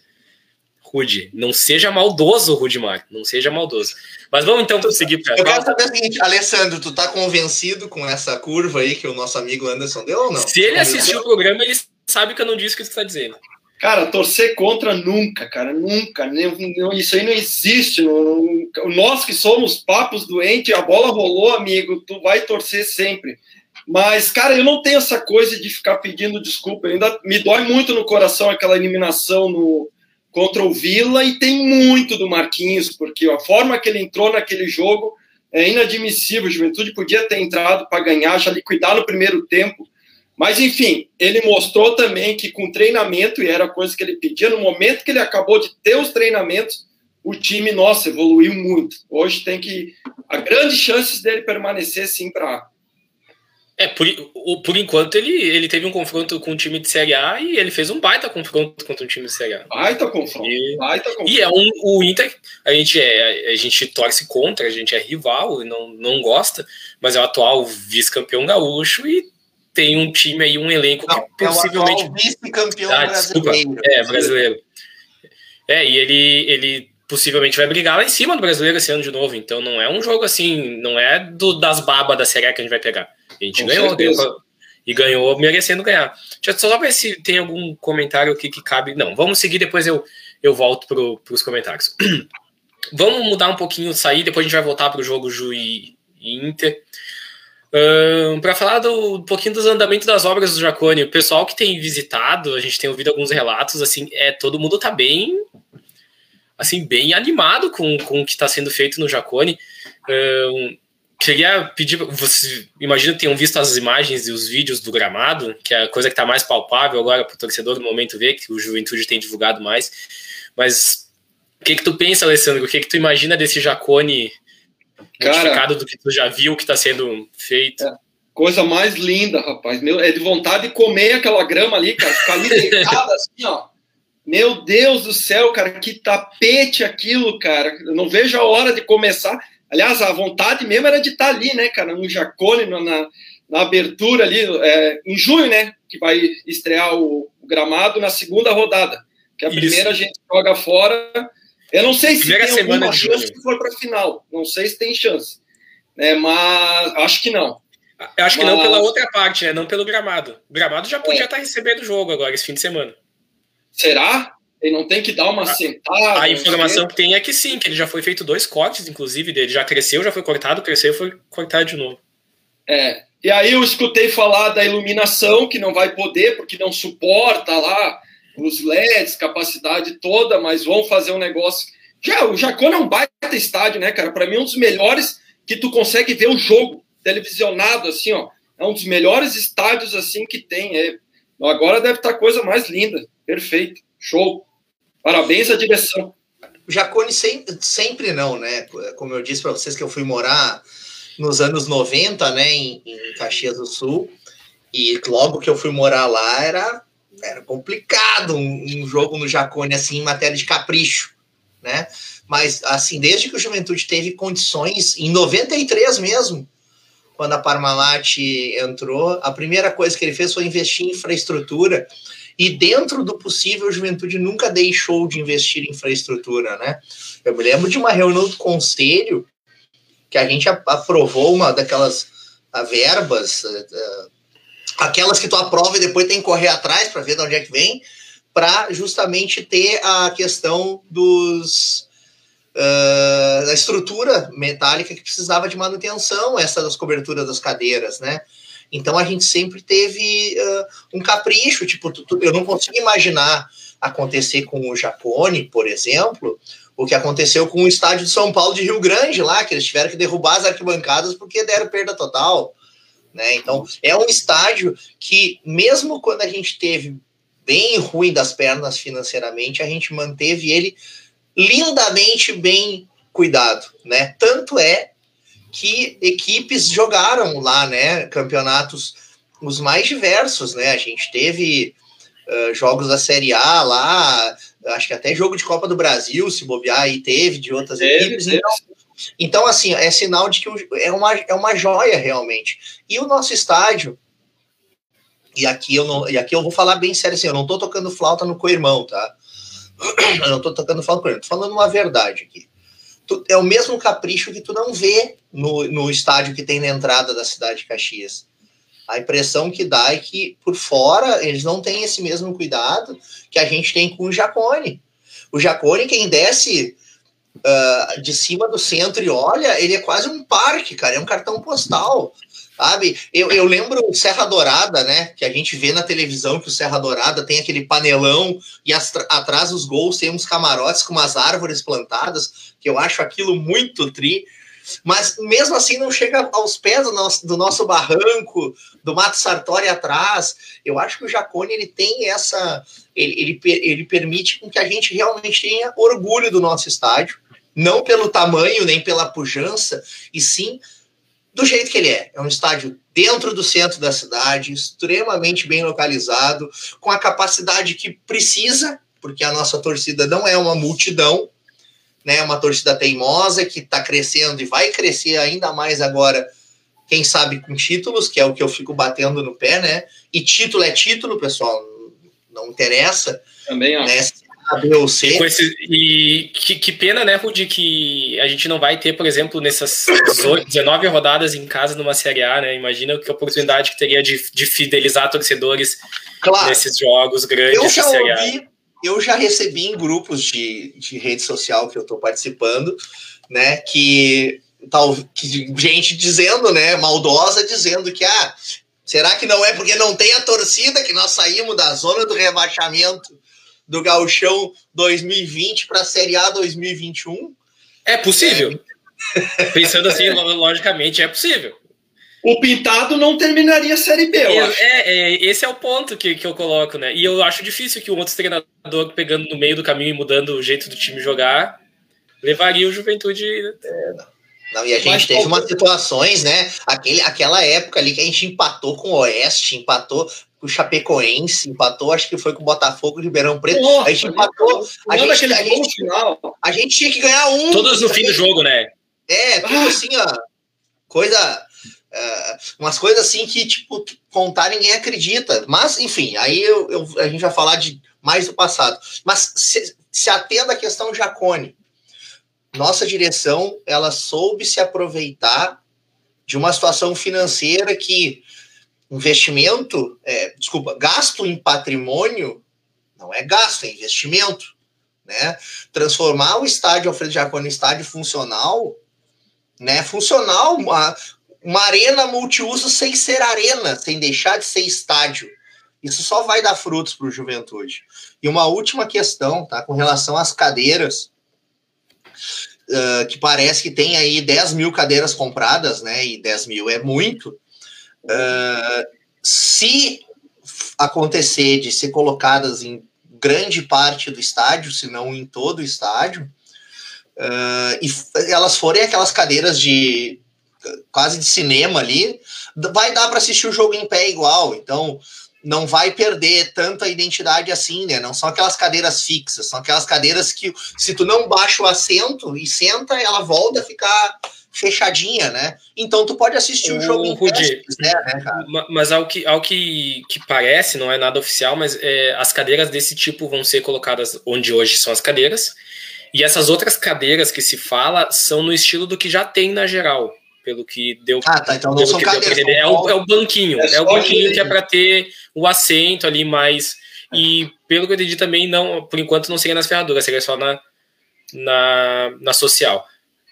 Rude, não seja maldoso, Rudimar. Não seja maldoso. Mas vamos então seguir para Eu quero saber o seguinte, Alessandro, tu tá convencido com essa curva aí que o nosso amigo Anderson deu ou não? Se ele assistiu o programa, ele sabe que eu não disse o que você está dizendo. Cara, torcer contra nunca, cara, nunca. Isso aí não existe. Nós que somos papos doentes, a bola rolou, amigo, tu vai torcer sempre. Mas, cara, eu não tenho essa coisa de ficar pedindo desculpa. Ainda me dói muito no coração aquela eliminação no, contra o Vila e tem muito do Marquinhos, porque a forma que ele entrou naquele jogo é inadmissível. A Juventude podia ter entrado para ganhar, já liquidar no primeiro tempo. Mas, enfim, ele mostrou também que com treinamento, e era a coisa que ele pedia, no momento que ele acabou de ter os treinamentos, o time, nossa, evoluiu muito. Hoje tem que. Há grandes chances dele permanecer, sim, para é, por, por enquanto ele, ele teve um confronto com o time de Série A e ele fez um baita confronto contra o time de Série A. Baita confronto. E, baita confronto. e é um, o Inter, a gente, é, a gente torce contra, a gente é rival e não, não gosta, mas é o atual vice-campeão gaúcho e tem um time aí, um elenco não, que possivelmente. É vice-campeão ah, brasileiro. Desculpa, é, brasileiro. É, e ele, ele possivelmente vai brigar lá em cima do brasileiro esse ano de novo. Então não é um jogo assim, não é do, das babas da Série que a gente vai pegar. A gente ganhou, ganhou, e ganhou merecendo ganhar. Deixa só ver se tem algum comentário aqui que cabe. Não, vamos seguir, depois eu, eu volto para os comentários. vamos mudar um pouquinho, sair, depois a gente vai voltar para o jogo Ju e, e Inter. Uh, para falar do, um pouquinho dos andamentos das obras do Jacone, o pessoal que tem visitado, a gente tem ouvido alguns relatos, assim, é todo mundo tá bem, assim, bem animado com, com o que está sendo feito no Jacone. Uh, Queria pedir, vocês imagino que tenham visto as imagens e os vídeos do gramado, que é a coisa que está mais palpável agora para o torcedor no momento ver, que o Juventude tem divulgado mais. Mas o que, que tu pensa, Alessandro? O que, que tu imagina desse Jacone modificado do que tu já viu que está sendo feito? É, coisa mais linda, rapaz. Meu, é de vontade de comer aquela grama ali, cara. Ficar ali deitado assim, ó. Meu Deus do céu, cara, que tapete aquilo, cara. Eu não vejo a hora de começar. Aliás, a vontade mesmo era de estar ali, né, cara, no Jacone, na, na abertura ali, é, em junho, né, que vai estrear o, o, gramado na segunda rodada. Que a Isso. primeira a gente joga fora. Eu não sei se primeira tem alguma chance se for para final. Não sei se tem chance. É, mas acho que não. Eu acho que mas... não pela outra parte, né? Não pelo gramado. O gramado já podia é. estar recebendo o jogo agora, esse fim de semana. Será? Ele não tem que dar uma a, sentada. A informação que tem é que sim, que ele já foi feito dois cortes, inclusive, dele já cresceu, já foi cortado, cresceu, foi cortado de novo. É. E aí eu escutei falar da iluminação, que não vai poder, porque não suporta lá os LEDs, capacidade toda, mas vão fazer um negócio. Já, o Jacona é um baita estádio, né, cara? Para mim, é um dos melhores que tu consegue ver o jogo televisionado, assim, ó. É um dos melhores estádios, assim, que tem. É... Agora deve estar a coisa mais linda. Perfeito. Show. Parabéns à direção. Jacone sempre, sempre não, né? Como eu disse para vocês que eu fui morar nos anos 90, né, em, em, Caxias do Sul, e logo que eu fui morar lá era, era complicado um, um jogo no Jacone assim em matéria de capricho, né? Mas assim, desde que o Juventude teve condições, em 93 mesmo, quando a Parmalat entrou, a primeira coisa que ele fez foi investir em infraestrutura e dentro do possível, a juventude nunca deixou de investir em infraestrutura, né? Eu me lembro de uma reunião do conselho que a gente aprovou uma daquelas verbas, uh, aquelas que tu aprova e depois tem que correr atrás para ver de onde é que vem, para justamente ter a questão dos uh, da estrutura metálica que precisava de manutenção, essa das coberturas das cadeiras, né? Então a gente sempre teve uh, um capricho, tipo, tu, tu, eu não consigo imaginar acontecer com o Japone, por exemplo, o que aconteceu com o estádio de São Paulo de Rio Grande lá, que eles tiveram que derrubar as arquibancadas porque deram perda total. Né? Então, é um estádio que, mesmo quando a gente teve bem ruim das pernas financeiramente, a gente manteve ele lindamente bem cuidado. Né? Tanto é que equipes jogaram lá, né? Campeonatos os mais diversos, né? A gente teve uh, jogos da Série A lá, acho que até jogo de Copa do Brasil, se bobear, aí teve de outras teve, equipes. Teve. Então, então, assim, é sinal de que é uma, é uma joia realmente. E o nosso estádio, e aqui eu não, e aqui eu vou falar bem sério assim, eu não tô tocando flauta no co-irmão, tá? Eu não tô tocando flauta no co-irmão, tô falando uma verdade aqui. É o mesmo capricho que tu não vê no, no estádio que tem na entrada da cidade de Caxias. A impressão que dá é que por fora eles não têm esse mesmo cuidado que a gente tem com o Jacone. O Jacone, quem desce uh, de cima do centro e olha, ele é quase um parque, cara, é um cartão postal. Sabe? Eu, eu lembro o Serra Dourada, né? Que a gente vê na televisão que o Serra Dourada tem aquele panelão e as, atrás dos gols tem uns camarotes com umas árvores plantadas, que eu acho aquilo muito tri. Mas mesmo assim não chega aos pés do nosso, do nosso barranco, do Mato Sartori atrás. Eu acho que o Jacone ele tem essa. Ele, ele, ele permite com que a gente realmente tenha orgulho do nosso estádio, não pelo tamanho nem pela pujança, e sim do jeito que ele é. É um estádio dentro do centro da cidade, extremamente bem localizado, com a capacidade que precisa, porque a nossa torcida não é uma multidão, né? É uma torcida teimosa que está crescendo e vai crescer ainda mais agora, quem sabe com títulos, que é o que eu fico batendo no pé, né? E título é título, pessoal, não interessa. Também acho. Né? A. E, esse, e que, que, pena, né, Rudi, que a gente não vai ter, por exemplo, nessas 18, 19 rodadas em casa numa Série A, né? Imagina que oportunidade que teria de, de fidelizar torcedores claro, nesses jogos grandes. Eu já ouvi, eu já recebi em grupos de, de rede social que eu estou participando, né, que tal que gente dizendo, né, maldosa dizendo que ah, será que não é porque não tem a torcida que nós saímos da zona do rebaixamento do Gauchão 2020 para a Série A 2021. É possível. É. Pensando assim, logicamente, é possível. O Pintado não terminaria a Série B, eu é, acho. É, é, esse é o ponto que, que eu coloco, né? E eu acho difícil que um outro treinador pegando no meio do caminho e mudando o jeito do time jogar levaria o Juventude. É, não, e a gente Mas, teve umas situações, né? Aquele, aquela época ali que a gente empatou com o Oeste, empatou com o Chapecoense, empatou, acho que foi com o Botafogo, Ribeirão Preto. Nossa, a gente empatou. A gente, a, gente, final. a gente tinha que ganhar um. Todos no fim do jogo, né? É, tudo ah. assim, ó. Coisa. Uh, umas coisas assim que, tipo, contar ninguém acredita. Mas, enfim, aí eu, eu, a gente vai falar de mais do passado. Mas se, se atenda à questão Jacone. Nossa direção, ela soube se aproveitar de uma situação financeira que investimento, é, desculpa, gasto em patrimônio não é gasto, é investimento. Né? Transformar o estádio Alfredo Jaconi em estádio funcional, né? Funcional, uma, uma arena multiuso sem ser arena, sem deixar de ser estádio. Isso só vai dar frutos para o juventude. E uma última questão, tá? Com relação às cadeiras, uh, que parece que tem aí 10 mil cadeiras compradas, né? E 10 mil é muito. Se acontecer de ser colocadas em grande parte do estádio, se não em todo o estádio, uh, e elas forem aquelas cadeiras de quase de cinema ali, vai dar para assistir o jogo em pé igual. Então, não vai perder tanto a identidade assim, né? Não são aquelas cadeiras fixas, são aquelas cadeiras que, se tu não baixa o assento e senta, ela volta a ficar fechadinha, né? Então tu pode assistir o, o jogo em Rudy, se quiser, né, cara? Mas ao que, ao que, que parece, não é nada oficial, mas é, as cadeiras desse tipo vão ser colocadas onde hoje são as cadeiras. E essas outras cadeiras que se fala são no estilo do que já tem na geral, pelo que deu. Ah, tá. Então não são cadeiras. É o, é o banquinho. É, é o banquinho que é para ter o assento ali mais. E pelo que eu entendi também, não, por enquanto não seria nas ferraduras, seria só na, na, na social.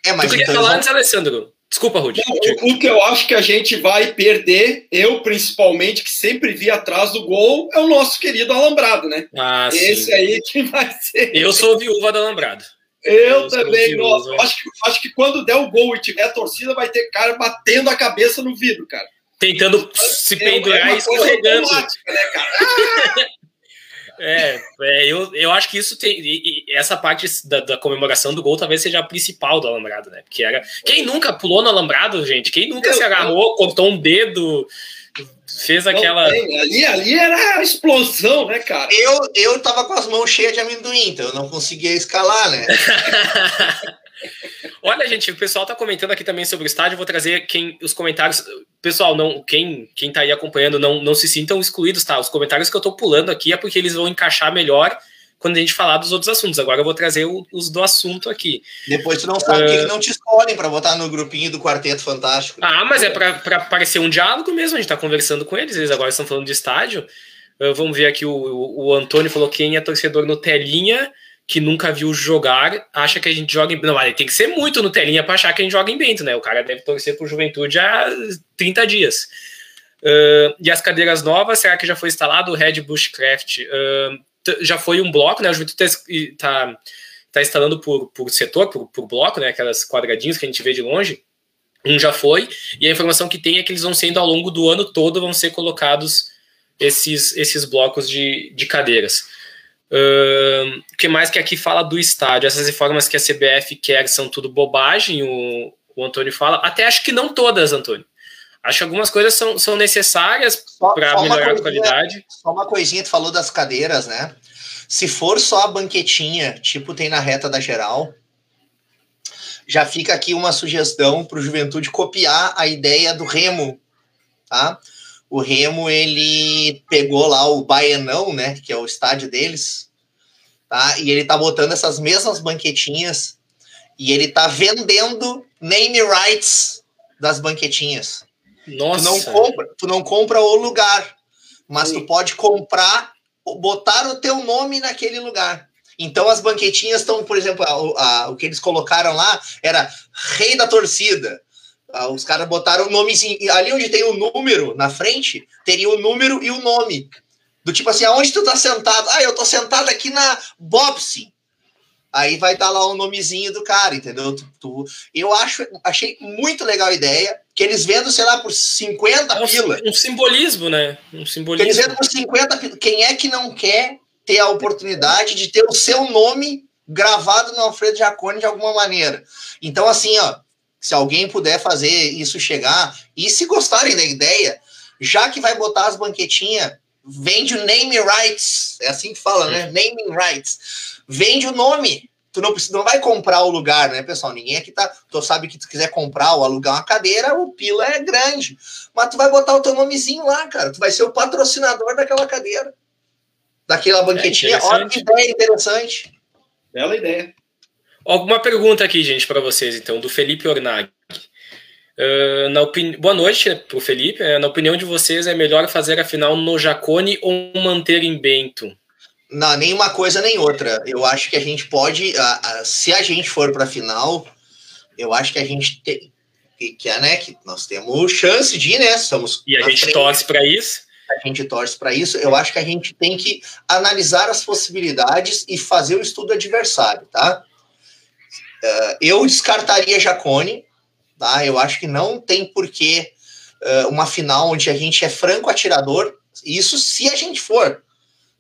É, mas tu queria então falar antes, Alessandro? Desculpa, Rudy. O, o, que eu acho que a gente vai perder, eu principalmente, que sempre vi atrás do gol, é o nosso querido Alambrado, né? Ah, Esse sim. aí que vai ser. Eu sou viúva do Alambrado. Eu, eu também, nossa, acho, que, acho que quando der o gol e tiver a torcida, vai ter cara batendo a cabeça no vidro, cara. Tentando se é, pendurar é e escorregando. Né, cara? é, É, eu, eu acho que isso tem. E, e essa parte da, da, comemoração do gol talvez seja a principal do alambrado, né? Porque era. Quem nunca pulou no alambrado, gente? Quem nunca eu, se agarrou, eu... cortou um dedo, fez aquela. ali, ali era a explosão, né, cara? Eu, eu tava com as mãos cheias de amendoim, então eu não conseguia escalar, né? Olha, gente, o pessoal está comentando aqui também sobre o estádio. Vou trazer quem os comentários. Pessoal, não, quem quem está aí acompanhando, não, não se sintam excluídos, tá? Os comentários que eu estou pulando aqui é porque eles vão encaixar melhor quando a gente falar dos outros assuntos. Agora eu vou trazer o, os do assunto aqui. Depois tu não sabe uh... que não te escolhem para votar no grupinho do Quarteto Fantástico. Ah, mas é para parecer um diálogo mesmo. A gente está conversando com eles. Eles agora estão falando de estádio. Uh, vamos ver aqui o, o, o Antônio falou quem é torcedor no Telinha que nunca viu jogar acha que a gente joga em. Não, tem que ser muito no telinha para achar que a gente joga em Bento, né? O cara deve torcer por juventude há 30 dias. Uh, e as cadeiras novas, será que já foi instalado o Red Bushcraft? Uh, já foi um bloco, né? O Juventude está tá, tá instalando por, por setor, por, por bloco, né? Aquelas quadradinhos que a gente vê de longe. Um já foi, e a informação que tem é que eles vão sendo ao longo do ano todo, vão ser colocados esses, esses blocos de, de cadeiras. O uh, que mais que aqui fala do estádio? Essas reformas que a CBF quer são tudo bobagem, o, o Antônio fala. Até acho que não todas, Antônio. Acho que algumas coisas são, são necessárias para melhorar a qualidade. Só uma coisinha, tu falou das cadeiras, né? Se for só a banquetinha, tipo tem na reta da geral, já fica aqui uma sugestão para o Juventude copiar a ideia do Remo, tá? O Remo ele pegou lá o Baianão, né, que é o estádio deles, tá? E ele tá botando essas mesmas banquetinhas e ele tá vendendo name rights das banquetinhas. Nossa. Tu não compra, tu não compra o lugar, mas tu pode comprar, botar o teu nome naquele lugar. Então as banquetinhas estão, por exemplo, a, a, o que eles colocaram lá era Rei da Torcida, ah, os caras botaram o nomezinho. Ali onde tem o número na frente, teria o número e o nome. Do tipo assim, aonde tu tá sentado? Ah, eu tô sentado aqui na Bobsy. Aí vai dar lá o nomezinho do cara, entendeu? Tu, tu, eu acho, achei muito legal a ideia, que eles vendem, sei lá, por 50 é um, pila. Um simbolismo, né? Um simbolismo. Eles vendem por 50 pila. Quem é que não quer ter a oportunidade de ter o seu nome gravado no Alfredo Jacone de alguma maneira? Então, assim, ó, se alguém puder fazer isso chegar, e se gostarem da ideia, já que vai botar as banquetinhas, vende o name rights, é assim que fala, né? Naming rights. Vende o nome. Tu não, precisa, não vai comprar o lugar, né, pessoal? Ninguém aqui tá. Tu sabe que tu quiser comprar ou alugar uma cadeira, o pila é grande. Mas tu vai botar o teu nomezinho lá, cara. Tu vai ser o patrocinador daquela cadeira. Daquela banquetinha. É Olha que ideia interessante. Bela ideia. Alguma pergunta aqui, gente, para vocês, então, do Felipe Ornag. Uh, na opini... Boa noite para o Felipe. Uh, na opinião de vocês, é melhor fazer a final no Jacone ou manter em Bento? Não, nem uma coisa nem outra. Eu acho que a gente pode, se a gente for para a final, eu acho que a gente tem que, que é, né, que nós temos chance de ir, né? Estamos e a gente frente. torce para isso. A gente torce para isso. Eu acho que a gente tem que analisar as possibilidades e fazer o estudo adversário, tá? Uh, eu descartaria Jacone, tá? Eu acho que não tem porquê uh, uma final onde a gente é franco atirador. Isso se a gente for,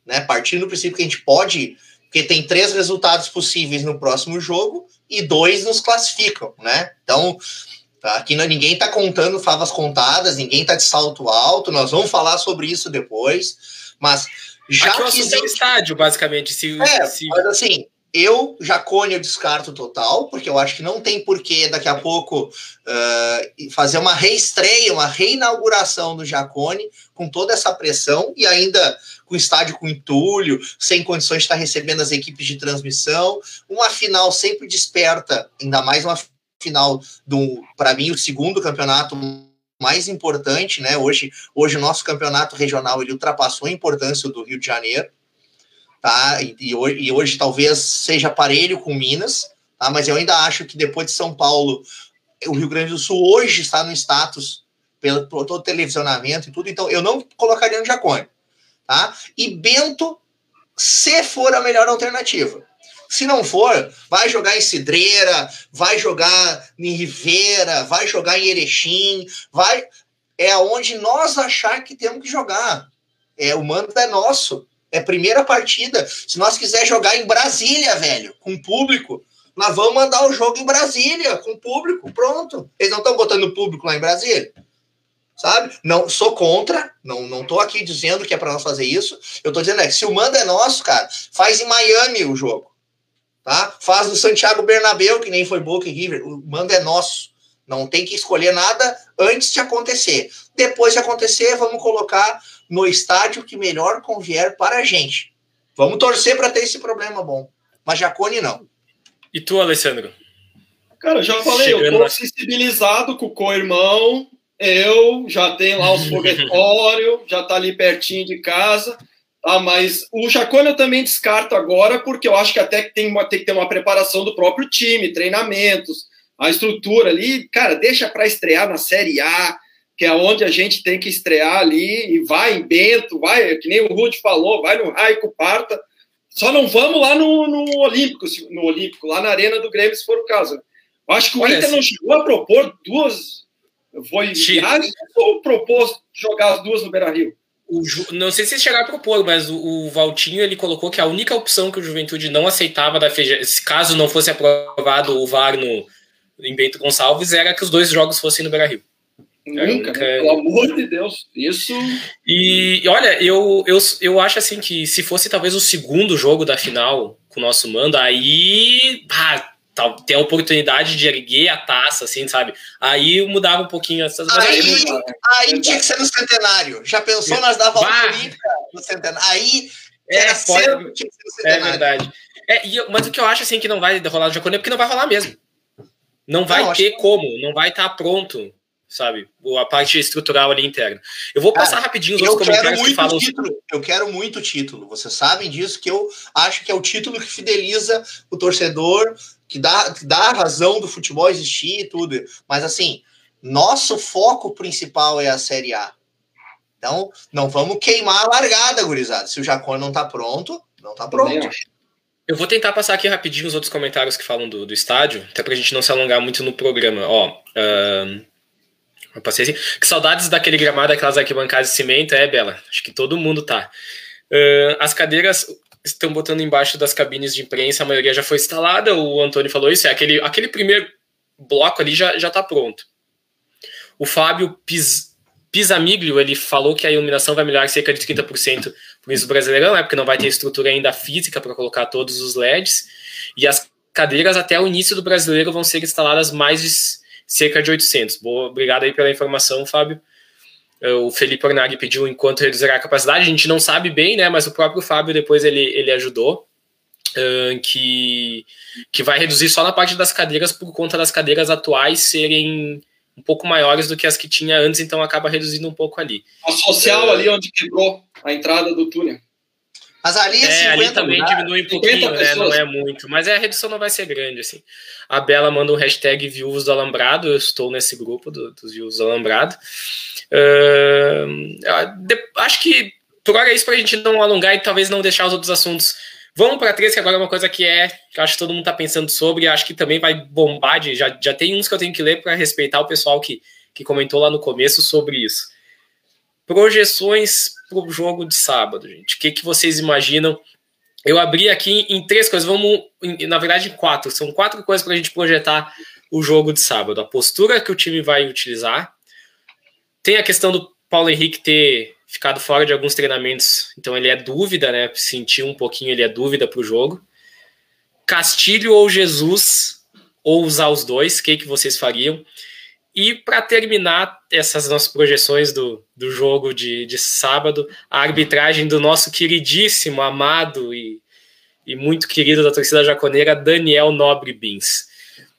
né? Partindo do princípio que a gente pode, porque tem três resultados possíveis no próximo jogo e dois nos classificam, né? Então, aqui não, ninguém está contando favas contadas, ninguém está de salto alto. Nós vamos falar sobre isso depois, mas já aqui que é o estádio, basicamente. Se, é, se... mas assim, eu, Jacone, eu descarto total, porque eu acho que não tem porquê daqui a pouco uh, fazer uma reestreia, uma reinauguração do Jacone com toda essa pressão e ainda com o estádio com entulho, sem condições de estar recebendo as equipes de transmissão. Uma final sempre desperta, ainda mais uma final do, para mim, o segundo campeonato mais importante, né? Hoje, hoje o nosso campeonato regional ele ultrapassou a importância do Rio de Janeiro tá? E, e, hoje, e hoje talvez seja parelho com Minas, tá? Mas eu ainda acho que depois de São Paulo, o Rio Grande do Sul hoje está no status pelo, por todo televisionamento e tudo, então eu não colocaria no Jacone, tá? E Bento, se for a melhor alternativa. Se não for, vai jogar em Cidreira, vai jogar em Rivera, vai jogar em Erechim, vai é aonde nós achar que temos que jogar. É o mando é nosso É primeira partida. Se nós quiser jogar em Brasília, velho, com público, nós vamos mandar o jogo em Brasília, com público, pronto. Eles não estão botando público lá em Brasília. Sabe? Não sou contra, não não tô aqui dizendo que é para nós fazer isso. Eu tô dizendo é que se o mando é nosso, cara, faz em Miami o jogo. Tá? Faz no Santiago Bernabéu, que nem foi Boca e River. O mando é nosso. Não tem que escolher nada antes de acontecer. Depois de acontecer, vamos colocar no estádio que melhor convier para a gente. Vamos torcer para ter esse problema bom. Mas Jacone não. E tu, Alessandro? Cara, eu já falei, Chegando eu tô sensibilizado com o co-irmão, eu já tenho lá os foguetórios, já tá ali pertinho de casa, tá? Mas o Jacone eu também descarto agora, porque eu acho que até tem, uma, tem que ter uma preparação do próprio time, treinamentos, a estrutura ali, cara, deixa para estrear na Série A, que é onde a gente tem que estrear ali, e vai em Bento, vai, que nem o Rude falou, vai no Raico Parta. Só não vamos lá no, no Olímpico, no Olímpico, lá na Arena do Grêmio, se for o caso. Eu acho que o Olha, Inter não chegou a propor duas. Foi viagem ou propôs jogar as duas no Beira Rio? não sei se chegar a propor, mas o, o, Valtinho ele colocou que a única opção que o Juventude não aceitava da FG, caso não fosse aprovado o VAR no, em Bento Gonçalves, era que os dois jogos fossem no Beira Rio. Nunca, pelo amor de Deus, isso. E olha, eu, eu, eu acho assim que se fosse talvez o segundo jogo da final com o nosso mando, aí ah, ter a oportunidade de erguer a taça, assim, sabe? Aí mudava um pouquinho essas Aí, aí, aí tinha que ser no centenário. Já pensou dava volta olímpica no centenário? Aí é, pode, tinha que ser no centenário. É verdade. É, mas o que eu acho assim que não vai rolar no Jacone é porque não vai rolar mesmo. Não vai não, ter como, não vai estar tá pronto sabe? A parte estrutural ali interna. Eu vou passar Cara, rapidinho os outros comentários que falam. Título, eu quero muito título. Vocês sabem disso, que eu acho que é o título que fideliza o torcedor, que dá, que dá a razão do futebol existir e tudo. Mas assim, nosso foco principal é a Série A. Então, não vamos queimar a largada, gurizada. Se o Jacó não tá pronto, não tá pronto. Eu vou tentar passar aqui rapidinho os outros comentários que falam do, do estádio, até pra gente não se alongar muito no programa. Ó, uh, passei assim. Que saudades daquele gramado, aquelas arquibancadas de cimento, é, Bela? Acho que todo mundo tá. Uh, as cadeiras estão botando embaixo das cabines de imprensa, a maioria já foi instalada, o Antônio falou isso, é aquele, aquele primeiro bloco ali já, já tá pronto. O Fábio Pis, Pisamiglio, ele falou que a iluminação vai melhorar cerca de 30% por isso Brasileirão, é porque não vai ter estrutura ainda física para colocar todos os LEDs, e as cadeiras até o início do Brasileiro vão ser instaladas mais de cerca de 800. Boa, obrigado aí pela informação, Fábio. É, o Felipe Ornaghi pediu enquanto reduzirá a capacidade, a gente não sabe bem, né? Mas o próprio Fábio depois ele, ele ajudou. Uh, que, que vai reduzir só na parte das cadeiras por conta das cadeiras atuais serem um pouco maiores do que as que tinha antes, então acaba reduzindo um pouco ali. A social uh, ali onde quebrou a entrada do túnel. Mas ali é, é ali também lugar, diminui um pouquinho, né? Não é muito. Mas é, a redução não vai ser grande, assim. A Bela manda um hashtag viúvos do Alambrado. Eu estou nesse grupo do, dos viúvos do Alambrado. Uh, acho que por hora é isso para a gente não alongar e talvez não deixar os outros assuntos. Vamos para três, que agora é uma coisa que é que acho que todo mundo está pensando sobre. Acho que também vai bombar. De, já, já tem uns que eu tenho que ler para respeitar o pessoal que, que comentou lá no começo sobre isso. Projeções para o jogo de sábado, gente. O que, que vocês imaginam? Eu abri aqui em três coisas, vamos, na verdade, em quatro. São quatro coisas para a gente projetar o jogo de sábado. A postura que o time vai utilizar. Tem a questão do Paulo Henrique ter ficado fora de alguns treinamentos, então ele é dúvida, né? Sentir um pouquinho, ele é dúvida para o jogo. Castilho ou Jesus, ou usar os dois, o que, que vocês fariam? E para terminar essas nossas projeções do, do jogo de, de sábado, a arbitragem do nosso queridíssimo, amado e, e muito querido da torcida jaconeira, Daniel Nobre Bins.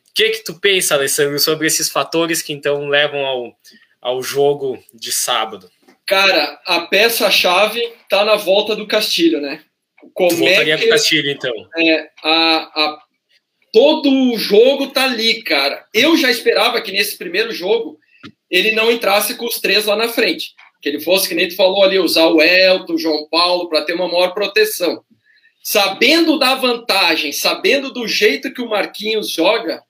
O que, que tu pensa, Alessandro, sobre esses fatores que então levam ao, ao jogo de sábado? Cara, a peça-chave tá na volta do Castilho, né? Como Voltaria é que, pro Castilho, então. É, a, a todo o jogo tá ali, cara. Eu já esperava que nesse primeiro jogo ele não entrasse com os três lá na frente. Que ele fosse, que nem tu falou ali, usar o Elton, o João Paulo, para ter uma maior proteção. Sabendo da vantagem, sabendo do jeito que o Marquinhos joga,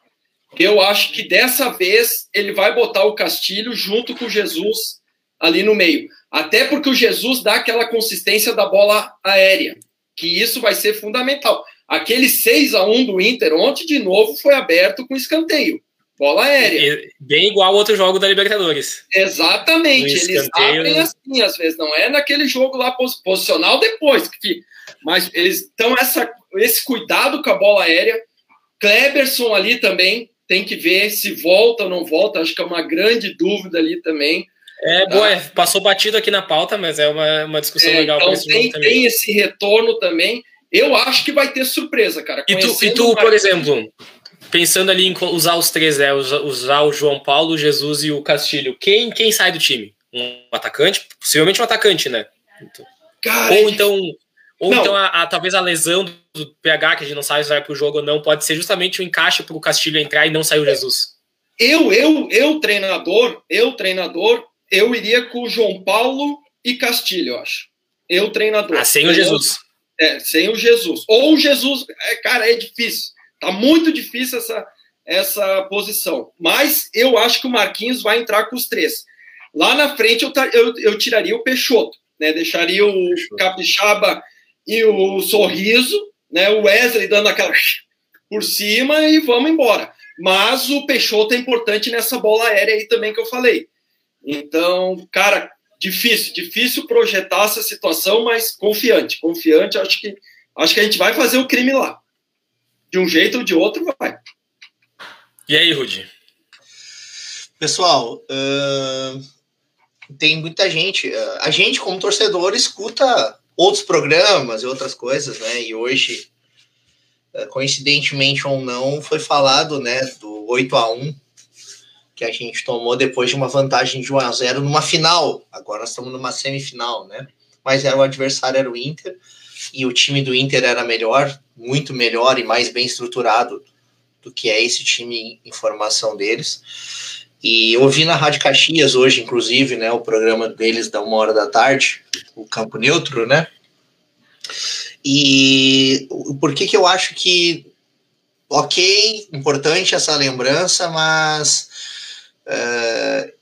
eu acho que dessa vez ele vai botar o Castilho junto com o Jesus ali no meio. Até porque o Jesus dá aquela consistência da bola aérea, que isso vai ser fundamental. Aquele 6 a 1 do Inter ontem, de novo, foi aberto com escanteio. Bola aérea. Bem igual ao outro jogo da Libertadores. Exatamente. Eles abrem né? assim, às vezes. Não é naquele jogo lá posicional depois. Que, mas eles estão essa esse cuidado com a bola aérea. Kleberson ali também tem que ver se volta ou não volta. Acho que é uma grande dúvida ali também. É, tá? boa, é, passou batido aqui na pauta, mas é uma, uma discussão é, legal. Então esse tem, tem esse retorno também. Eu acho que vai ter surpresa, cara. E tu, e tu por exemplo, pensando ali em usar os três, né? Usar o João Paulo, o Jesus e o Castilho. Quem, quem sai do time? Um atacante? Possivelmente um atacante, né? Cara, ou é então, ou não. então a, a, talvez a lesão do PH, que a gente não sabe se vai pro jogo ou não, pode ser justamente o um encaixe para o Castilho entrar e não sair o Jesus. Eu, eu, eu, treinador, eu, treinador, eu iria com o João Paulo e Castilho, eu acho. Eu, treinador. Ah, sem o Jesus. É, sem o Jesus. Ou o Jesus, é, cara, é difícil. Tá muito difícil essa, essa posição. Mas eu acho que o Marquinhos vai entrar com os três. Lá na frente eu, eu, eu tiraria o Peixoto, né? Deixaria o Capixaba e o Sorriso, né? O Wesley dando aquela por cima e vamos embora. Mas o Peixoto é importante nessa bola aérea aí também que eu falei. Então, cara, difícil, difícil projetar essa situação, mas confiante, confiante, acho que acho que a gente vai fazer o crime lá. De um jeito ou de outro, vai. E aí, Rudi? Pessoal, uh, tem muita gente. Uh, a gente, como torcedor, escuta outros programas e outras coisas, né? E hoje, uh, coincidentemente ou não, foi falado, né, do 8 a 1 que a gente tomou depois de uma vantagem de 1 a 0 numa final. Agora nós estamos numa semifinal, né? Mas era o adversário era o Inter e o time do Inter era melhor, muito melhor e mais bem estruturado do que é esse time em formação deles. E eu ouvi na Rádio Caxias hoje, inclusive, né, o programa deles da uma hora da tarde, o Campo Neutro, né? E por que que eu acho que ok, importante essa lembrança, mas Uh,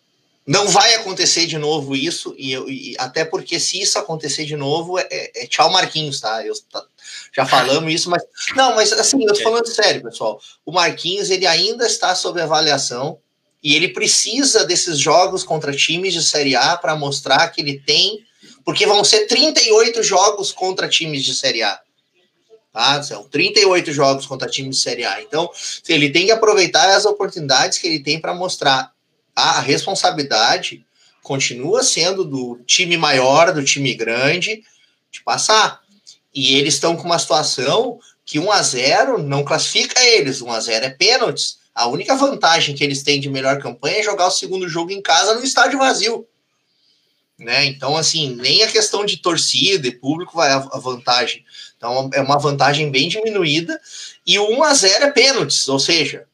não vai acontecer de novo isso, e, e, até porque se isso acontecer de novo, é, é, é tchau Marquinhos, tá? Eu, tá, já falamos isso, mas. Não, mas assim, eu tô falando sério, pessoal. O Marquinhos, ele ainda está sob avaliação e ele precisa desses jogos contra times de Série A para mostrar que ele tem. Porque vão ser 38 jogos contra times de Série A. Tá? São 38 jogos contra times de Série A. Então, ele tem que aproveitar as oportunidades que ele tem para mostrar a responsabilidade continua sendo do time maior, do time grande, de passar. E eles estão com uma situação que 1 a 0 não classifica eles, 1 a 0 é pênaltis. A única vantagem que eles têm de melhor campanha é jogar o segundo jogo em casa no estádio vazio. Né? Então, assim, nem a questão de torcida e público vai a vantagem. Então, é uma vantagem bem diminuída. E o 1 a 0 é pênaltis, ou seja,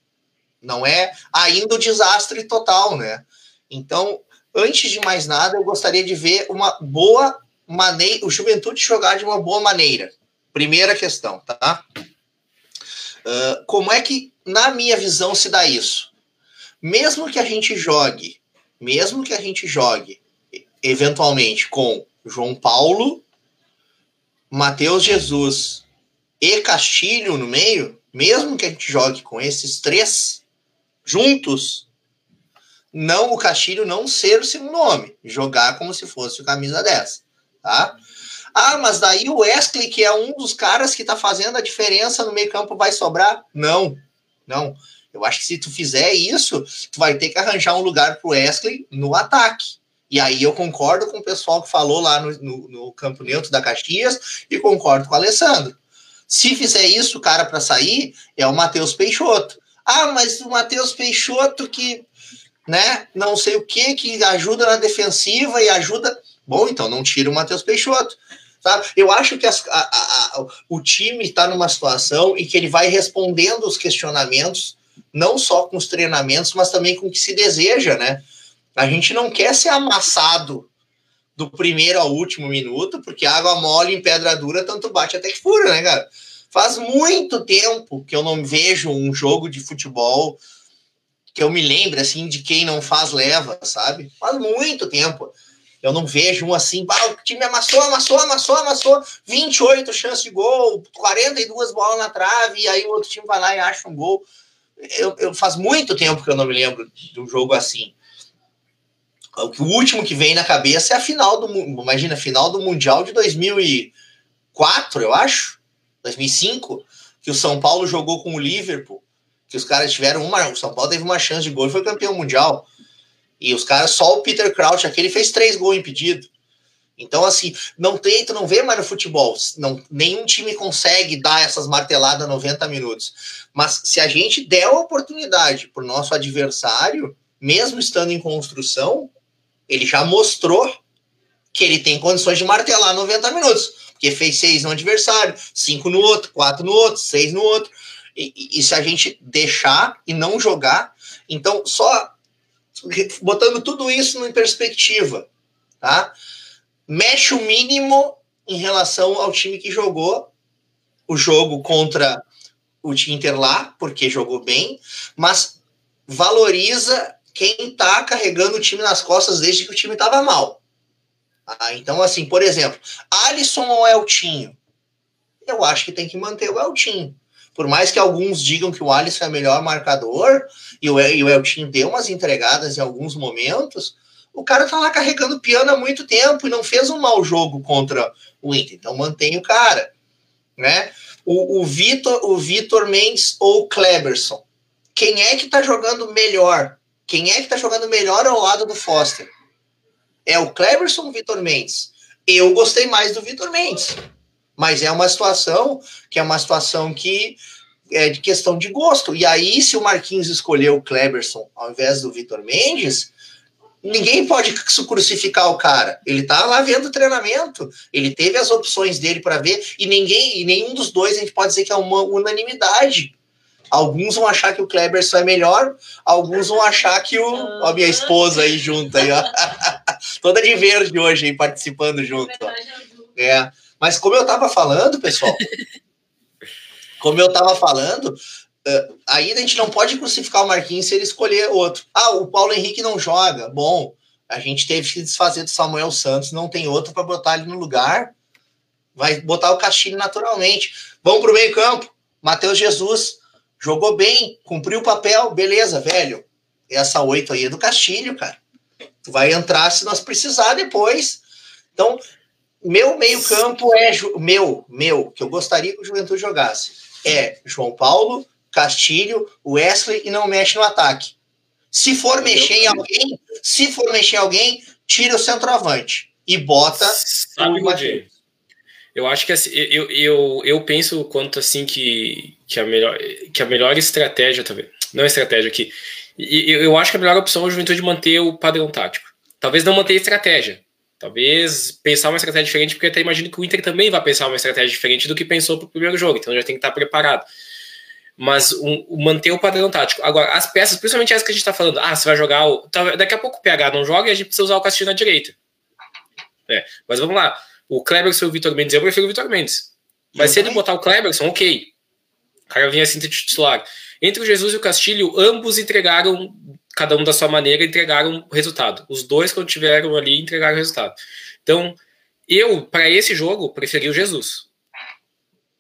não é ainda o desastre total, né? Então, antes de mais nada, eu gostaria de ver uma boa maneira, o Juventude jogar de uma boa maneira. Primeira questão, tá? Uh, como é que, na minha visão, se dá isso? Mesmo que a gente jogue, mesmo que a gente jogue, eventualmente, com João Paulo, Matheus Jesus e Castilho no meio, mesmo que a gente jogue com esses três, juntos, não o Castilho não ser o segundo nome, jogar como se fosse o camisa 10, tá? Ah, mas daí o Wesley, que é um dos caras que tá fazendo a diferença no meio-campo, vai sobrar? Não, não. Eu acho que se tu fizer isso, tu vai ter que arranjar um lugar pro Wesley no ataque. E aí eu concordo com o pessoal que falou lá no, no, no campo neutro da Caxias e concordo com o Alessandro. Se fizer isso, o cara para sair é o Matheus Peixoto. Ah, mas o Matheus Peixoto que, né, não sei o que, que ajuda na defensiva e ajuda. Bom, então não tira o Matheus Peixoto. Sabe? Eu acho que as, a, a, o time está numa situação em que ele vai respondendo os questionamentos, não só com os treinamentos, mas também com o que se deseja, né? A gente não quer ser amassado do primeiro ao último minuto, porque água mole em pedra dura tanto bate até que fura, né, cara? Faz muito tempo que eu não vejo um jogo de futebol que eu me lembre assim de quem não faz leva, sabe? Faz muito tempo. Eu não vejo um assim, o time amassou, amassou, amassou, amassou, 28 chances de gol, 42 bolas na trave, e aí o outro time vai lá e acha um gol. Eu, eu faz muito tempo que eu não me lembro de um jogo assim. O último que vem na cabeça é a final do imagina, a final do Mundial de 2004, eu acho, 2005, que o São Paulo jogou com o Liverpool, que os caras tiveram uma, o São Paulo teve uma chance de gol e foi campeão mundial. E os caras, só o Peter Crouch aquele fez três gols impedido. Então, assim, não tem, tu não vê mais no futebol. Não, nenhum time consegue dar essas marteladas 90 minutos. Mas se a gente der a oportunidade para o nosso adversário, mesmo estando em construção, ele já mostrou que ele tem condições de martelar 90 minutos. Porque fez seis no adversário, cinco no outro, quatro no outro, seis no outro. E, e, se a gente deixar e não jogar, então só botando tudo isso em perspectiva, tá? Mexe o mínimo em relação ao time que jogou o jogo contra o Inter lá, porque jogou bem, mas valoriza quem tá carregando o time nas costas desde que o time tava mal. Ah, então, assim, por exemplo, Alisson ou Eltinho? Eu acho que tem que manter o Eltinho. Por mais que alguns digam que o Alisson é melhor marcador e o, e o Eltinho deu umas entregadas em alguns momentos, o cara tá lá carregando piano há muito tempo e não fez um mau jogo contra o Inter. Então mantém o cara, né? O, o Vitor, o Vitor Mendes ou o Kleberson. Quem é que tá jogando melhor? Quem é que tá jogando melhor ao lado do Foster? É o Kleberson ou Vitor Mendes? Eu gostei mais do Vitor Mendes. Mas é uma situação que é uma situação que é de questão de gosto. E aí, se o Marquinhos escolheu o Kleberson ao invés do Vitor Mendes, ninguém pode crucificar o cara. Ele tá lá vendo o treinamento, ele teve as opções dele para ver, e ninguém, e nenhum dos dois a gente pode dizer que é uma unanimidade. Alguns vão achar que o Kleberson é melhor, alguns vão achar que o. Ó, minha esposa aí junto aí, ó. Toda de verde hoje aí, participando junto. É. Mas como eu estava falando, pessoal, como eu estava falando, uh, aí a gente não pode crucificar o Marquinhos se ele escolher outro. Ah, o Paulo Henrique não joga. Bom, a gente teve que desfazer do Samuel Santos, não tem outro para botar ele no lugar. Vai botar o Castilho naturalmente. Vamos para o meio campo. Matheus Jesus jogou bem, cumpriu o papel, beleza, velho. Essa oito aí é do Castilho, cara. Tu vai entrar se nós precisar depois. Então, meu meio-campo é. Meu, meu, que eu gostaria que o Juventude jogasse. É João Paulo, Castilho, Wesley e não mexe no ataque. Se for mexer em alguém, se for mexer em alguém, tira o centroavante e bota Sabe o Eu acho que assim, eu, eu, eu penso quanto assim que, que, a melhor, que a melhor estratégia, talvez. Não estratégia aqui. Eu, eu acho que a melhor opção é a juventude manter o padrão tático. Talvez não manter a estratégia, Talvez pensar uma estratégia diferente, porque até imagino que o Inter também vai pensar uma estratégia diferente do que pensou para o primeiro jogo, então já tem que estar preparado. Mas um, manter o padrão tático. Agora, as peças, principalmente as que a gente está falando, ah, você vai jogar o. Daqui a pouco o PH não joga e a gente precisa usar o Castilho na direita. É, mas vamos lá. O Kleberson e o Vitor Mendes, eu prefiro o Vitor Mendes. Mas se ele botar o Kleberson, ok. O cara vinha assim titular. Entre o Jesus e o Castilho, ambos entregaram cada um da sua maneira, entregaram o resultado. Os dois, quando tiveram ali, entregaram o resultado. Então, eu, para esse jogo, preferi o Jesus.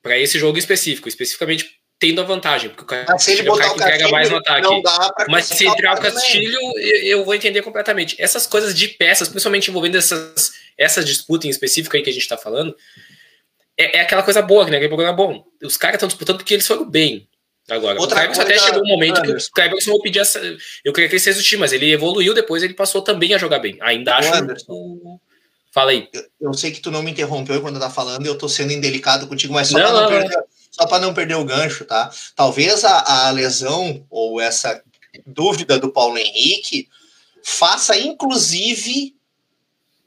Para esse jogo específico, especificamente tendo a vantagem, porque o cara, ele botar o, o entrega mais no ataque. Mas se entrar o Castilho, eu vou entender completamente. Essas coisas de peças, principalmente envolvendo essas, essa disputa em específico aí que a gente está falando, é, é, aquela coisa boa, né? Aquele programa bom. Os caras estão disputando porque eles foram bem. Agora, Outra o Cleberson até chegou um momento Anderson. que o Cleberson eu pedir essa. Eu queria que ele time, mas ele evoluiu, depois ele passou também a jogar bem. Ainda acho. Anderson. Fala aí. Eu, eu, sei que tu não me interrompeu quando eu tá falando, eu tô sendo indelicado contigo, mas só para não, não, perder, só para não perder o gancho, tá? Talvez a, a lesão ou essa dúvida do Paulo Henrique faça inclusive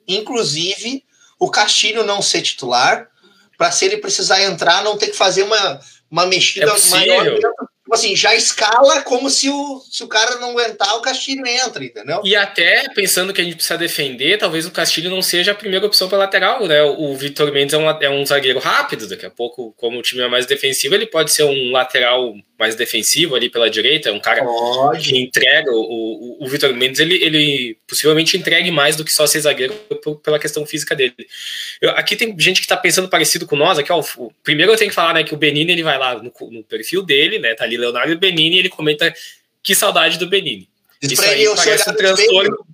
inclusive o Castilho não ser titular para se ele precisar entrar não ter que fazer uma uma mexida é maior. Tipo assim, já escala como se o, se o cara não aguentar, o Castilho entra, entendeu? E até pensando que a gente precisa defender, talvez o Castilho não seja a primeira opção para lateral, né? O Vitor Mendes é um, é um zagueiro rápido, daqui a pouco, como o time é mais defensivo, ele pode ser um lateral mais defensivo ali pela direita, é um cara pode. que entrega. O, o, o Vitor Mendes, ele, ele possivelmente entregue mais do que só ser zagueiro por, pela questão física dele. Eu, aqui tem gente que tá pensando parecido com nós, aqui, ó, o, primeiro eu tenho que falar, né, que o Benini, ele vai lá no, no perfil dele, né, tá ali Leonardo Benini, ele comenta que saudade do Benini. Isso aí parece um transtorno.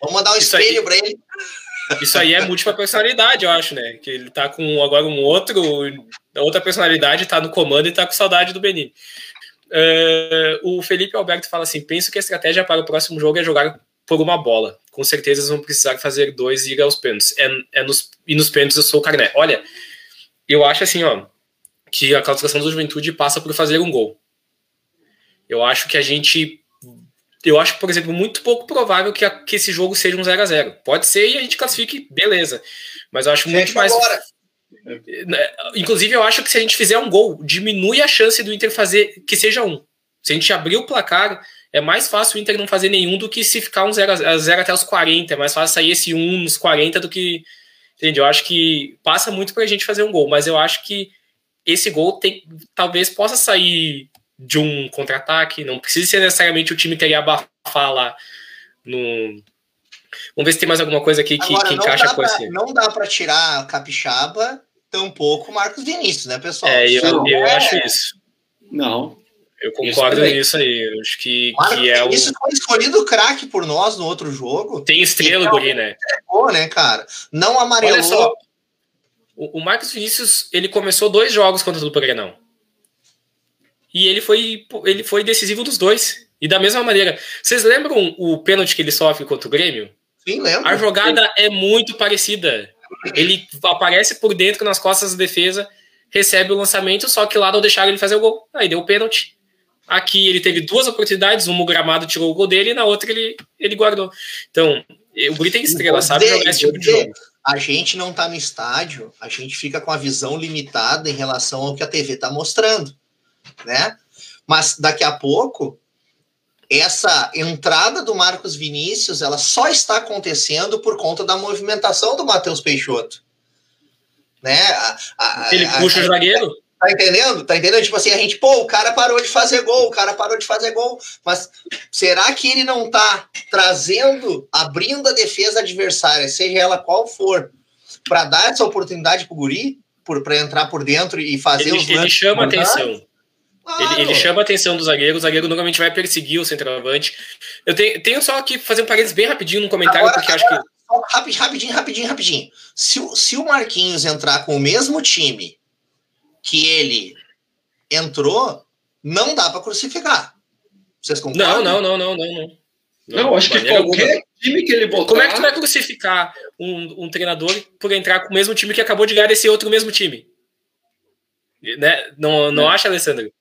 Vamos mandar um isso espelho aí, pra ele. Isso aí é múltipla personalidade, eu acho, né? Que ele tá com agora um outro, outra personalidade, tá no comando e tá com saudade do Benini. Uh, o Felipe Alberto fala assim: penso que a estratégia para o próximo jogo é jogar por uma bola. Com certeza eles vão precisar fazer dois e ir aos pênaltis. É, é nos, e nos pênaltis eu sou o Carné. Olha, eu acho assim, ó, que a classificação do Juventude passa por fazer um gol. Eu acho que a gente. Eu acho, por exemplo, muito pouco provável que, a, que esse jogo seja um 0 a 0 Pode ser e a gente classifique, beleza. Mas eu acho muito mais. Agora. Inclusive, eu acho que se a gente fizer um gol, diminui a chance do Inter fazer que seja um. Se a gente abrir o placar, é mais fácil o Inter não fazer nenhum do que se ficar um 0 a 0 até os 40. É mais fácil sair esse 1 nos 40 do que. Entende? Eu acho que passa muito pra gente fazer um gol, mas eu acho que esse gol tem, talvez possa sair de um contra-ataque, não precisa ser necessariamente o time querer abafar lá no. Vamos ver se tem mais alguma coisa aqui que, Agora, que encaixa com esse. Não dá para tirar Capixaba, tampouco Marcos Vinícius, né, pessoal? É, eu, eu é... acho isso. Não. Eu concordo nisso aí. Eu acho que, que é o. Isso foi escolhido craque por nós no outro jogo. Tem estrela, Guri, né? Entregou, né, cara? Não amarelou. Olha só, o, o Marcos Vinícius, ele começou dois jogos contra o Grenal. E ele foi, ele foi decisivo dos dois. E da mesma maneira, vocês lembram o pênalti que ele sofre contra o Grêmio? Sim, lembro. A jogada Sim. é muito parecida. Ele aparece por dentro nas costas da defesa, recebe o lançamento, só que lá não deixaram ele fazer o gol. Aí deu o pênalti. Aqui ele teve duas oportunidades, uma o gramado tirou o gol dele e na outra ele, ele guardou. Então, o Guri tem estrela, sabe jogar esse tipo de jogo. A gente não tá no estádio, a gente fica com a visão limitada em relação ao que a TV tá mostrando, né? Mas daqui a pouco essa entrada do Marcos Vinícius, ela só está acontecendo por conta da movimentação do Matheus Peixoto. Né? A, a, Ele puxa a, o zagueiro? Tá entendendo? Tá entendendo? Tipo assim, a gente, pô, o cara parou de fazer gol, o cara parou de fazer gol. Mas será que ele não tá trazendo, abrindo a defesa adversária, seja ela qual for, para dar essa oportunidade pro Guri, para entrar por dentro e fazer ele, os Ele chama atenção. Claro. Ele, ele, chama a atenção do zagueiro, o zagueiro normalmente vai perseguir o centroavante. Eu tenho, tenho só que fazer um parênteses bem rapidinho no comentário, agora, porque agora, acho que. Rapidinho, rapidinho, rapidinho, rapidinho. Se, se o Marquinhos entrar com o mesmo time que ele entrou, não dá para crucificar. Vocês concordam? Não, não, não, não, não. Não, não acho que qualquer alguma. time que ele botar... Como é que tu vai crucificar um, um treinador por entrar com o mesmo time que acabou de ganhar desse outro mesmo time? Né? Não, não é. acha, Alessandro?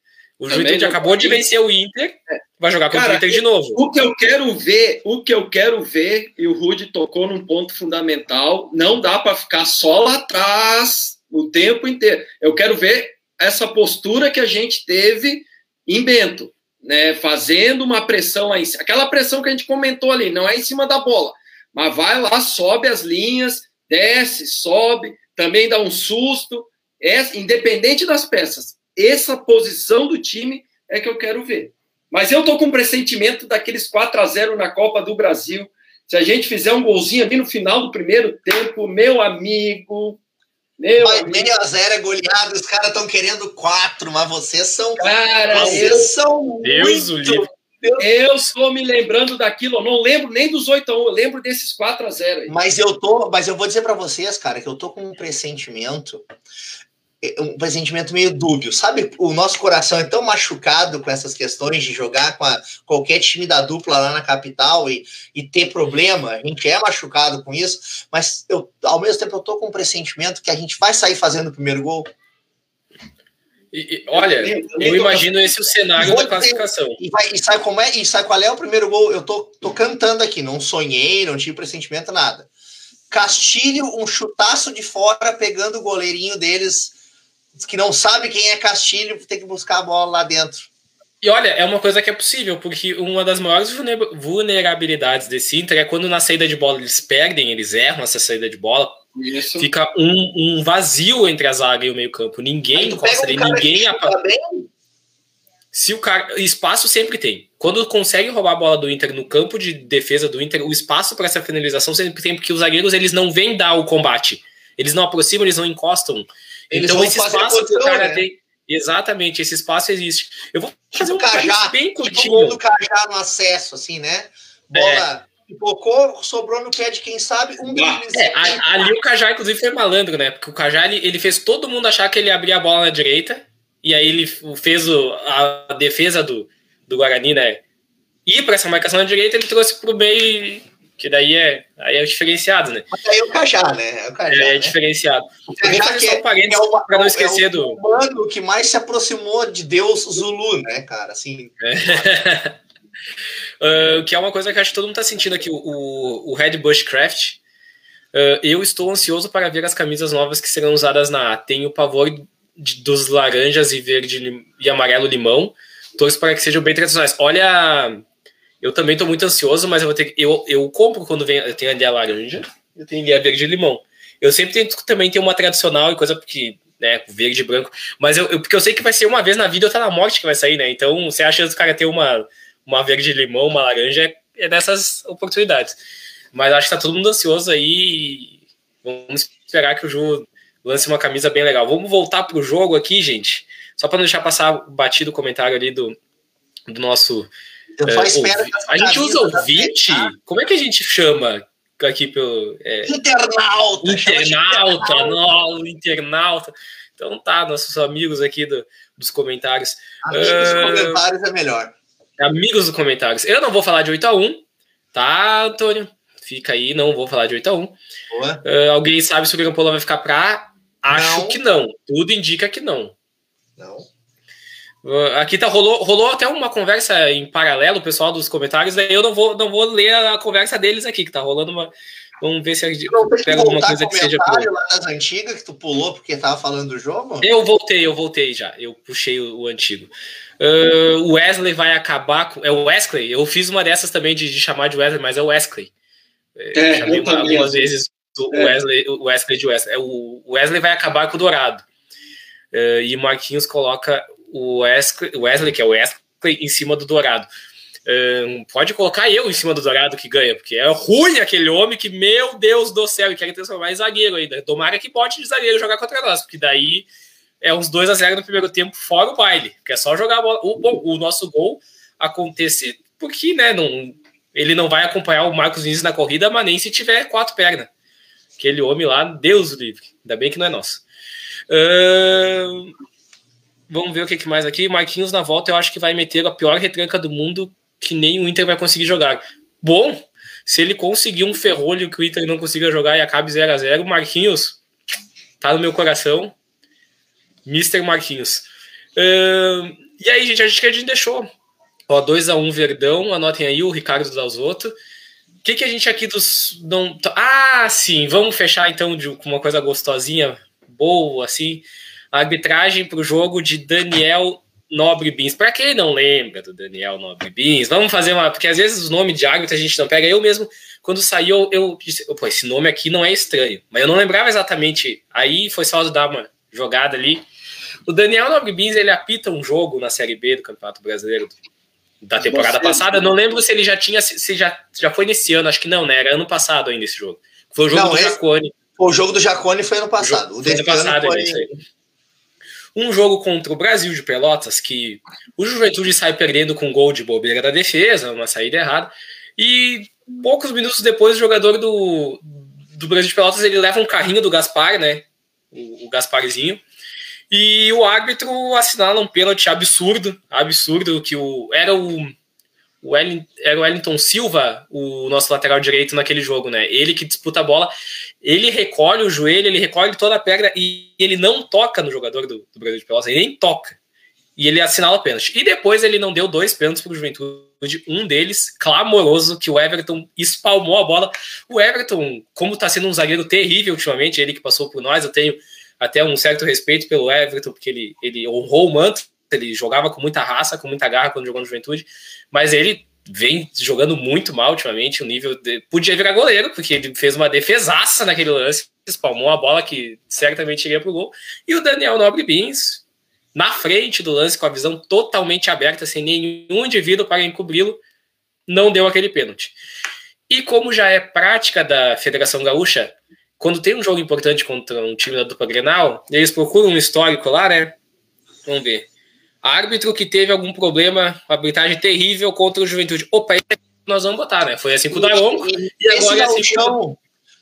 O Juventude acabou de vencer o Inter, vai jogar contra Cara, o Inter de novo. O que eu quero ver, o que eu quero ver, e o Rude tocou num ponto fundamental, não dá para ficar só lá atrás o tempo inteiro. Eu quero ver essa postura que a gente teve em Bento, né, fazendo uma pressão cima. Aquela pressão que a gente comentou ali, não é em cima da bola, mas vai lá, sobe as linhas, desce, sobe, também dá um susto, é, independente das peças. Essa posição do time é que eu quero ver. Mas eu tô com um pressentimento daqueles 4 a 0 na Copa do Brasil. Se a gente fizer um golzinho ali no final do primeiro tempo, meu amigo, meu Vai, meio a zero é goleado, os caras estão querendo quatro, mas vocês são. Cara, vocês eu, são Deus muito. Eu estou me lembrando daquilo, eu não lembro nem dos 8 a 1, eu lembro desses 4 a 0 aí. Mas eu tô, mas eu vou dizer para vocês, cara, que eu tô com um pressentimento um pressentimento meio dúbio, sabe? O nosso coração é tão machucado com essas questões de jogar com a, qualquer time da dupla lá na capital e, e ter problema. A gente é machucado com isso, mas eu, ao mesmo tempo eu tô com um pressentimento que a gente vai sair fazendo o primeiro gol. E, e, olha, eu, eu, eu imagino esse o cenário da classificação. E, vai, e, sabe como é? E sabe qual é o primeiro gol? Eu tô, tô cantando aqui, não sonhei, não tive pressentimento, nada. Castilho, um chutaço de fora, pegando o goleirinho deles que não sabe quem é Castilho, tem que buscar a bola lá dentro. E olha, é uma coisa que é possível, porque uma das maiores vulnerabilidades desse Inter é quando na saída de bola eles perdem, eles erram essa saída de bola. Isso. Fica um, um vazio entre a zaga e o meio-campo. Ninguém encosta um ninguém Se o cara. Espaço sempre tem. Quando consegue roubar a bola do Inter no campo de defesa do Inter, o espaço para essa finalização sempre tem, porque os zagueiros eles não vêm dar o combate. Eles não aproximam, eles não encostam. Eles então esse espaço que o cara né? tem. Exatamente, esse espaço existe. Eu vou fazer tipo um cajá, bem curtinho. Tipo gol do Cajá no acesso, assim, né? Bola é. pipocou, sobrou no pé de quem sabe um é, Ali o Cajá, inclusive, foi malandro, né? Porque o Cajá, ele, ele fez todo mundo achar que ele abria a bola na direita, e aí ele fez o, a defesa do, do Guarani, né? Ir para essa marcação na direita, ele trouxe para o meio que daí é, aí é diferenciado, né? Mas aí é o Cajá, né? É, o Cajá, é, é né? diferenciado. O Cajá fazer só um parênteses é para não esquecer é o, do... o humano que mais se aproximou de Deus Zulu, né, cara? Assim... É. uh, que é uma coisa que acho que todo mundo tá sentindo aqui, o, o Red Bushcraft. Uh, eu estou ansioso para ver as camisas novas que serão usadas na A. Tenho pavor de, dos laranjas e verde e amarelo limão. Torço para que sejam bem tradicionais. Olha eu também tô muito ansioso, mas eu vou ter eu, eu compro quando vem. Eu tenho ali a laranja, eu tenho ali a verde e limão. Eu sempre tento também ter uma tradicional e coisa porque, né, verde e branco. Mas eu, eu, porque eu sei que vai ser uma vez na vida ou tá na morte que vai sair, né? Então, se a chance do cara ter uma, uma verde e limão, uma laranja, é, é nessas oportunidades. Mas acho que tá todo mundo ansioso aí. Vamos esperar que o jogo lance uma camisa bem legal. Vamos voltar pro jogo aqui, gente. Só para não deixar passar batido o comentário ali do, do nosso eu só é, espero que A gente usa ouvinte? Como é que a gente chama aqui pelo. É, internauta! Internauta, não, internauta. Então tá, nossos amigos aqui do, dos comentários. Amigos uh, comentários é melhor. Amigos dos comentários. Eu não vou falar de 8x1, tá, Antônio? Fica aí, não vou falar de 8x1. Uh, alguém sabe se o Grampola vai ficar pra. Acho não. que não. Tudo indica que não. Não. Aqui tá, rolou, rolou até uma conversa em paralelo, o pessoal dos comentários, daí eu não vou, não vou ler a conversa deles aqui, que tá rolando uma. Vamos ver se eu pega alguma coisa que seja. Por... lá das antigas que tu pulou porque tava falando do jogo? Eu voltei, eu voltei já. Eu puxei o, o antigo. Uh, o Wesley vai acabar com. É o Wesley? Eu fiz uma dessas também de, de chamar de Wesley, mas é o Wesley. É, Chamei uma, algumas vezes o é. Wesley, o Wesley de Wesley. É, o Wesley vai acabar com o Dourado. Uh, e Marquinhos coloca o Wesley, que é o Wesley, em cima do Dourado. Um, pode colocar eu em cima do Dourado que ganha, porque é ruim aquele homem que, meu Deus do céu, e quer transformar em zagueiro ainda. Tomara que pode de zagueiro jogar contra nós, porque daí é uns 2 a 0 no primeiro tempo, fora o baile, que é só jogar a bola. O, o nosso gol acontece porque né, não, ele não vai acompanhar o Marcos Vinícius na corrida, mas nem se tiver quatro pernas. Aquele homem lá, Deus livre. Ainda bem que não é nosso. Vamos ver o que mais aqui. Marquinhos na volta, eu acho que vai meter a pior retranca do mundo, que nem o Inter vai conseguir jogar. Bom, se ele conseguir um ferrolho que o Inter não consiga jogar e acabe 0 a 0 Marquinhos tá no meu coração. Mr. Marquinhos. Uh, e aí, gente, a gente, a gente deixou. Ó, 2x1 Verdão, anotem aí o Ricardo Dalzotto. O que, que a gente aqui dos. Não, ah, sim, vamos fechar então com uma coisa gostosinha, boa, assim a arbitragem para o jogo de Daniel Nobre Bins. Para quem não lembra do Daniel Nobre Bins, vamos fazer uma. Porque às vezes os nomes de árbitro a gente não pega. Eu mesmo, quando saiu, eu disse: pô, esse nome aqui não é estranho. Mas eu não lembrava exatamente. Aí foi só dar uma jogada ali. O Daniel Nobre Bins, ele apita um jogo na Série B do Campeonato Brasileiro da temporada Você... passada. Não lembro se ele já tinha. Se já, já foi nesse ano, acho que não, né? Era ano passado ainda esse jogo. Foi o jogo não, do esse... Jacone. O jogo do Jacone foi ano passado. O, o ano passado, foi... isso aí um jogo contra o Brasil de Pelotas, que o Juventude sai perdendo com gol de bobeira da defesa, uma saída errada, e poucos minutos depois o jogador do, do Brasil de Pelotas ele leva um carrinho do Gaspar, né? O, o Gasparzinho. E o árbitro assinala um pênalti absurdo, absurdo, que o, era o o Wellington, era o Wellington Silva, o nosso lateral direito naquele jogo, né? Ele que disputa a bola, ele recolhe o joelho, ele recolhe toda a perna e ele não toca no jogador do, do Brasil de Pelotas, ele nem toca. E ele assinala pênalti. E depois ele não deu dois pênaltis para o Juventude, um deles clamoroso, que o Everton espalmou a bola. O Everton, como está sendo um zagueiro terrível ultimamente, ele que passou por nós, eu tenho até um certo respeito pelo Everton, porque ele, ele honrou o manto ele jogava com muita raça, com muita garra quando jogou no Juventude, mas ele vem jogando muito mal ultimamente, o nível de... podia virar goleiro, porque ele fez uma defesaça naquele lance, espalmou a bola que certamente iria pro gol, e o Daniel Nobre Bins, na frente do lance, com a visão totalmente aberta, sem nenhum indivíduo para encobri-lo, não deu aquele pênalti. E como já é prática da Federação Gaúcha, quando tem um jogo importante contra um time da dupla Grenal, eles procuram um histórico lá, né? Vamos ver. Árbitro que teve algum problema, arbitragem terrível contra o Juventude. Opa, nós vamos botar, né? Foi assim com o Daronco. E, e, agora é assim com...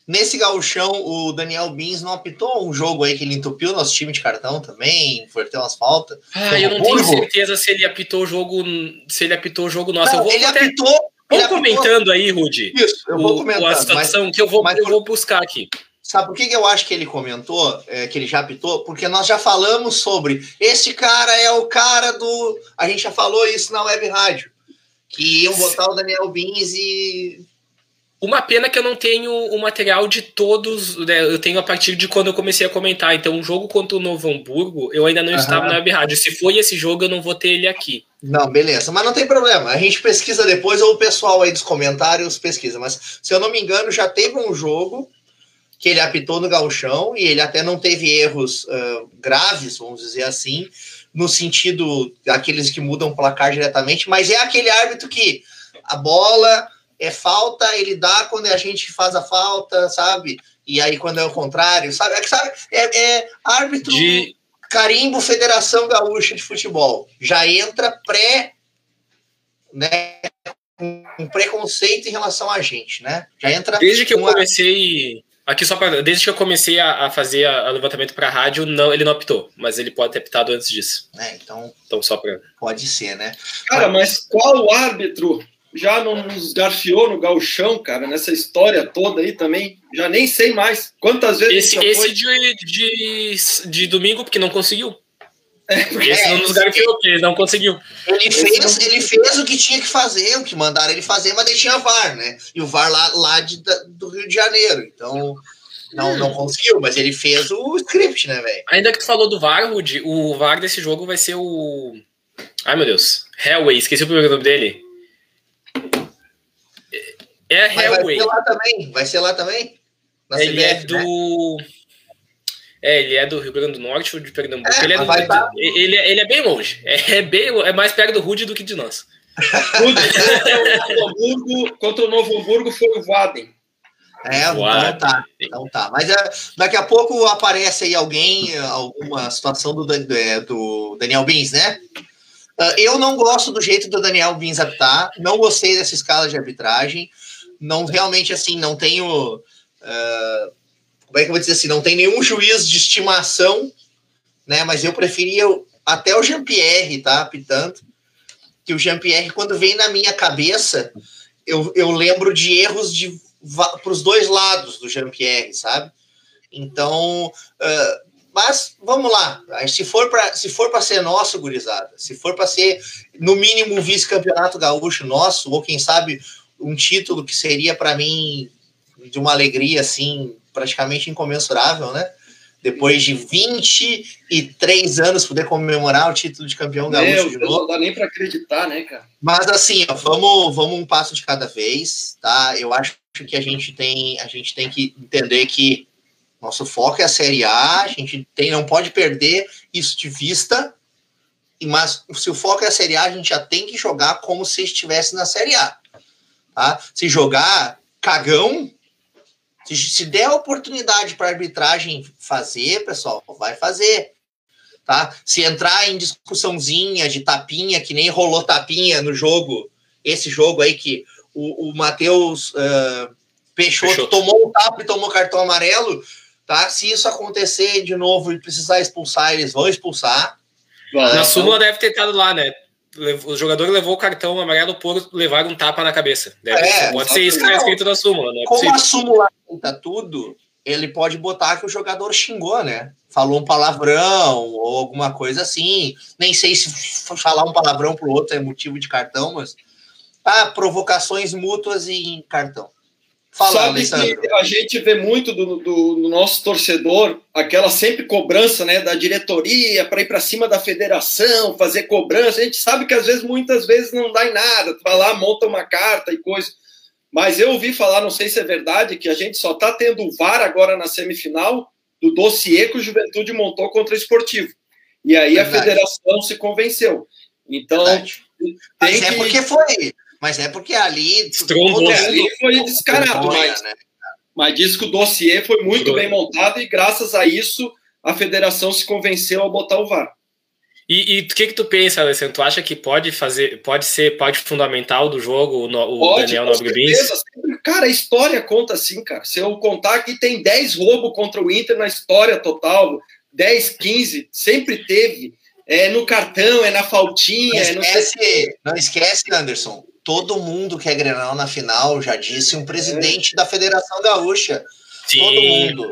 Nesse gauchão, o Daniel Bins não apitou um jogo aí que ele entupiu nosso time de cartão também, inverteu umas faltas. Ah, eu não tenho certeza se ele apitou o jogo, se ele apitou o jogo nosso. Não, eu vou ele até... apitou. Vamos comentando aí, Rudy. Isso, eu vou comentando. A situação mas, que eu vou, eu vou buscar aqui. Sabe por que, eu acho que ele comentou, é, que ele já apitou? Porque nós já falamos sobre esse cara é o cara do. A gente já falou isso na web rádio. Que iam botar o Daniel Bins e uma pena que eu não tenho o material de todos, né? Eu tenho a partir de quando eu comecei a comentar. Então, o um jogo contra o Novo Hamburgo, eu ainda não estava na web rádio. Se foi esse jogo, eu não vou ter ele aqui. Não, beleza. Mas não tem problema. A gente pesquisa depois, ou o pessoal aí dos comentários pesquisa. Mas, se eu não me engano, já teve um jogo que ele apitou no galchão e ele até não teve erros uh, graves, vamos dizer assim, no sentido daqueles que mudam o placar diretamente, mas é aquele árbitro que a bola é falta, ele dá quando a gente faz a falta, sabe? E aí quando é o contrário, sabe? É, sabe? é, é árbitro de... carimbo Federação Gaúcha de Futebol. Já entra pré, né? Um preconceito em relação a gente, né? Já entra. Desde que eu comecei. Aqui só para desde que eu comecei a, a fazer o levantamento para rádio, não, ele não optou, mas ele pode ter optado antes disso. É, então, então só para pode ser, né? Cara, mas qual árbitro já não nos garfiou no galchão, cara, nessa história toda aí também. Já nem sei mais. Quantas vezes. Esse, esse de, de, de, domingo, porque não conseguiu. É, esse é, não nos garfiou, porque ele não conseguiu. Ele fez, ele fez o que tinha que fazer, o que mandaram ele fazer, mas ele tinha VAR, né? E o VAR lá, lá de, do Rio de Janeiro. Então. Não, não conseguiu, mas ele fez o script, né, velho? Ainda que tu falou do VAR, Rudy, o VAR desse jogo vai ser o. Ai, meu Deus. Hellway, esqueci o primeiro nome dele. É a Hellway. Vai ser lá também? Vai ser lá também? Na ele CBF, é do. Né? É, ele é do Rio Grande do Norte ou de Pernambuco. É, ele, é do... tá... ele, é, ele é bem longe. É, é, bem, é mais perto do Rude do que de nós. Rude, contra, contra o Novo Hamburgo foi o Vaden. É, então tá, então tá. Mas é, daqui a pouco aparece aí alguém, alguma situação do, do, do Daniel Bins, né? Uh, eu não gosto do jeito do Daniel Bins apitar, não gostei dessa escala de arbitragem não realmente assim, não tenho. Uh, como é que eu vou dizer assim? Não tem nenhum juiz de estimação, né? Mas eu preferia até o Jean-Pierre, tá? Apitando. Que o Jean-Pierre, quando vem na minha cabeça, eu, eu lembro de erros de para os dois lados do Jean-Pierre, sabe? Então, uh, mas vamos lá. Se for para se for para ser nosso, gurizada, se for para ser no mínimo vice-campeonato gaúcho nosso, ou quem sabe um título que seria para mim de uma alegria assim praticamente incomensurável, né? Depois de 23 anos poder comemorar o título de campeão gaúcho de novo. Não dá nem para acreditar, né, cara? Mas assim, ó, vamos, vamos um passo de cada vez, tá? Eu acho que a gente tem, a gente tem que entender que nosso foco é a Série A, a gente tem, não pode perder isso de vista, mas se o foco é a Série A, a gente já tem que jogar como se estivesse na Série A. Tá? Se jogar cagão, se, se der a oportunidade para a arbitragem fazer, pessoal, vai fazer. Tá? Se entrar em discussãozinha de tapinha, que nem rolou tapinha no jogo, esse jogo aí que o, o Matheus uh, Peixoto, Peixoto, tomou um tapa e tomou cartão amarelo, tá? Se isso acontecer de novo e precisar expulsar, eles vão expulsar. Na súmula deve ter estado lá, né? O jogador levou o cartão amarelo por levar um tapa na cabeça. Deve, é, pode ser isso que está escrito na súmula. Não é Como a súmula conta tudo, ele pode botar que o jogador xingou, né? Falou um palavrão ou alguma coisa assim. Nem sei se falar um palavrão pro outro é motivo de cartão, mas. Ah, provocações mútuas em cartão. Fala, Sabe Alessandro. que a gente vê muito do, do, do, nosso torcedor, aquela sempre cobrança né, da diretoria para ir para cima da federação, fazer cobrança. A gente sabe que às vezes, muitas vezes, não dá em nada. Tu vai lá, monta uma carta e coisa. Mas eu ouvi falar, não sei se é verdade, que a gente só está tendo o VAR agora na semifinal do dossiê que o Juventude montou contra o Esportivo. E aí verdade. a federação se convenceu. Então. Mas é porque foi mas é porque ali. Trombou. ali foi descarado, mas, né? mas diz que o dossiê foi muito bem montado e graças a isso a federação se convenceu a botar o VAR. E o que, que tu pensa, Alessandro? Tu acha que pode fazer, pode ser parte fundamental do jogo o, o pode, Daniel Nobre Cara, a história conta assim, cara. Se eu contar que tem 10 roubos contra o Inter na história total, 10, 15, sempre teve. É no cartão, é na faltinha. Não esquece, é no... não esquece Anderson todo mundo que é Grenal na final, já disse um presidente é. da Federação Gaúcha. Sim. Todo mundo.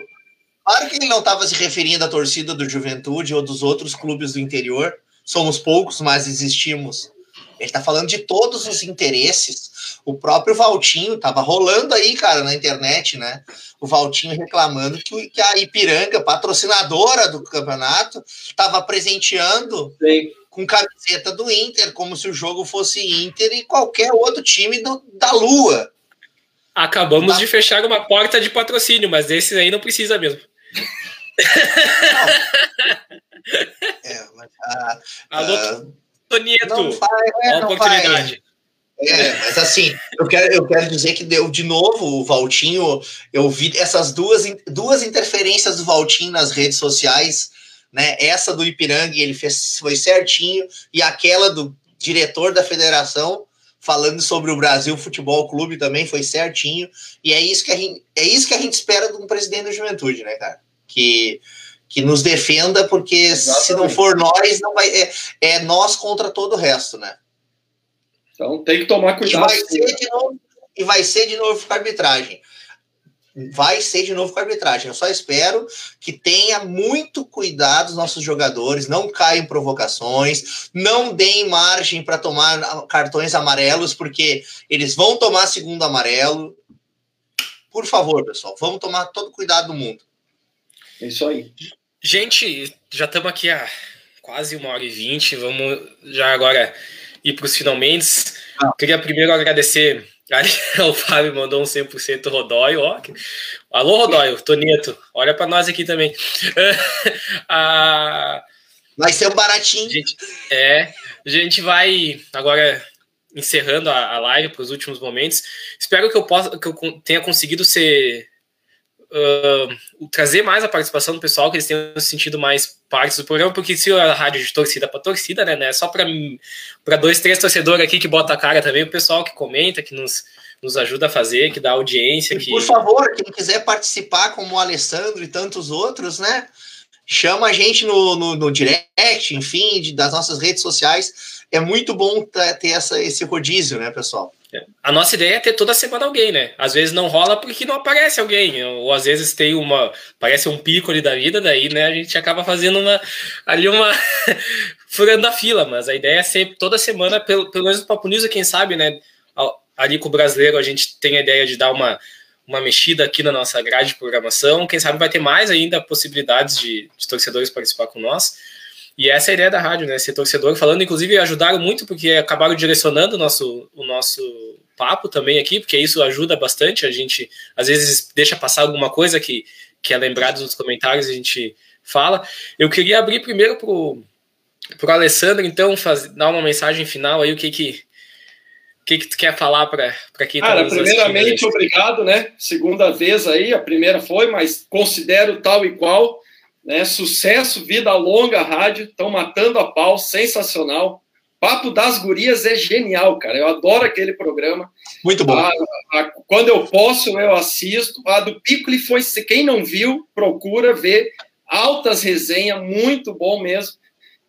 Claro que ele não estava se referindo à torcida do Juventude ou dos outros clubes do interior. Somos poucos, mas existimos. Ele está falando de todos os interesses. O próprio Valtinho estava rolando aí, cara, na internet, né? O Valtinho reclamando que, que a Ipiranga, patrocinadora do campeonato, estava presenteando Sim com camiseta do Inter, como se o jogo fosse Inter e qualquer outro time do, da Lua. Acabamos da... de fechar uma porta de patrocínio, mas desses aí não precisa mesmo. é, mas, ah, Alô, ah, Tonieto, não vai, é, não oportunidade. Vai. É, mas assim, eu quero, eu quero dizer que deu de novo o Valtinho. Eu vi essas duas, duas interferências do Valtinho nas redes sociais né? Essa do Ipiranga ele fez foi certinho e aquela do diretor da federação falando sobre o Brasil Futebol Clube também foi certinho e é isso que a gente é isso que a gente espera de um presidente da Juventude, né, cara? Que que nos defenda porque Exatamente. se não for nós não vai é, é nós contra todo o resto, né? Então tem que tomar cuidado. E vai ser de novo, e vai ser de novo com a arbitragem vai ser de novo com a arbitragem. Eu só espero que tenha muito cuidado os nossos jogadores, não caem em provocações, não deem margem para tomar cartões amarelos, porque eles vão tomar segundo amarelo. Por favor, pessoal, vamos tomar todo cuidado do mundo. É isso aí. Gente, já estamos aqui há quase uma hora e vinte. Vamos já agora ir para os finalmente. Ah. Queria primeiro agradecer Aí o Fábio mandou um 100% Rodóio, ó. Alô, Rodóio, Toneto, olha para nós aqui também. ah, vai ser um baratinho. Gente, é, a gente vai agora encerrando a, a live para os últimos momentos. Espero que eu possa, que eu tenha conseguido ser uh, trazer mais a participação do pessoal, que eles tenham sentido mais parte do programa, porque se a rádio de torcida para torcida, né, né só para dois, três torcedores aqui que bota a cara também, o pessoal que comenta, que nos, nos ajuda a fazer, que dá audiência. Que... Por favor, quem quiser participar, como o Alessandro e tantos outros, né? Chama a gente no, no, no direct, enfim, de, das nossas redes sociais. É muito bom ter essa, esse rodízio, né, pessoal? A nossa ideia é ter toda semana alguém, né? Às vezes não rola porque não aparece alguém, ou às vezes tem uma. Parece um pico ali da vida, daí né, a gente acaba fazendo uma. ali uma. furando a fila, mas a ideia é ser toda semana, pelo, pelo menos no Papo News, quem sabe, né? Ali com o brasileiro a gente tem a ideia de dar uma, uma mexida aqui na nossa grade de programação. Quem sabe vai ter mais ainda possibilidades de, de torcedores participar com nós. E essa é a ideia da rádio, né? Ser torcedor falando, inclusive ajudaram muito porque acabaram direcionando o nosso, o nosso papo também aqui, porque isso ajuda bastante. A gente às vezes deixa passar alguma coisa que, que é lembrado nos comentários, a gente fala. Eu queria abrir primeiro pro, pro Alessandro, então, faz, dar uma mensagem final aí, o que que, o que, que tu quer falar para quem está Cara, primeiramente, obrigado, né? Segunda vez aí, a primeira foi, mas considero tal e qual. Né? Sucesso, vida longa, rádio, estão matando a pau, sensacional. Papo das Gurias é genial, cara. Eu adoro aquele programa. Muito bom. A, a, quando eu posso, eu assisto. A do Piccoli foi. Quem não viu, procura ver. Altas resenhas, muito bom mesmo.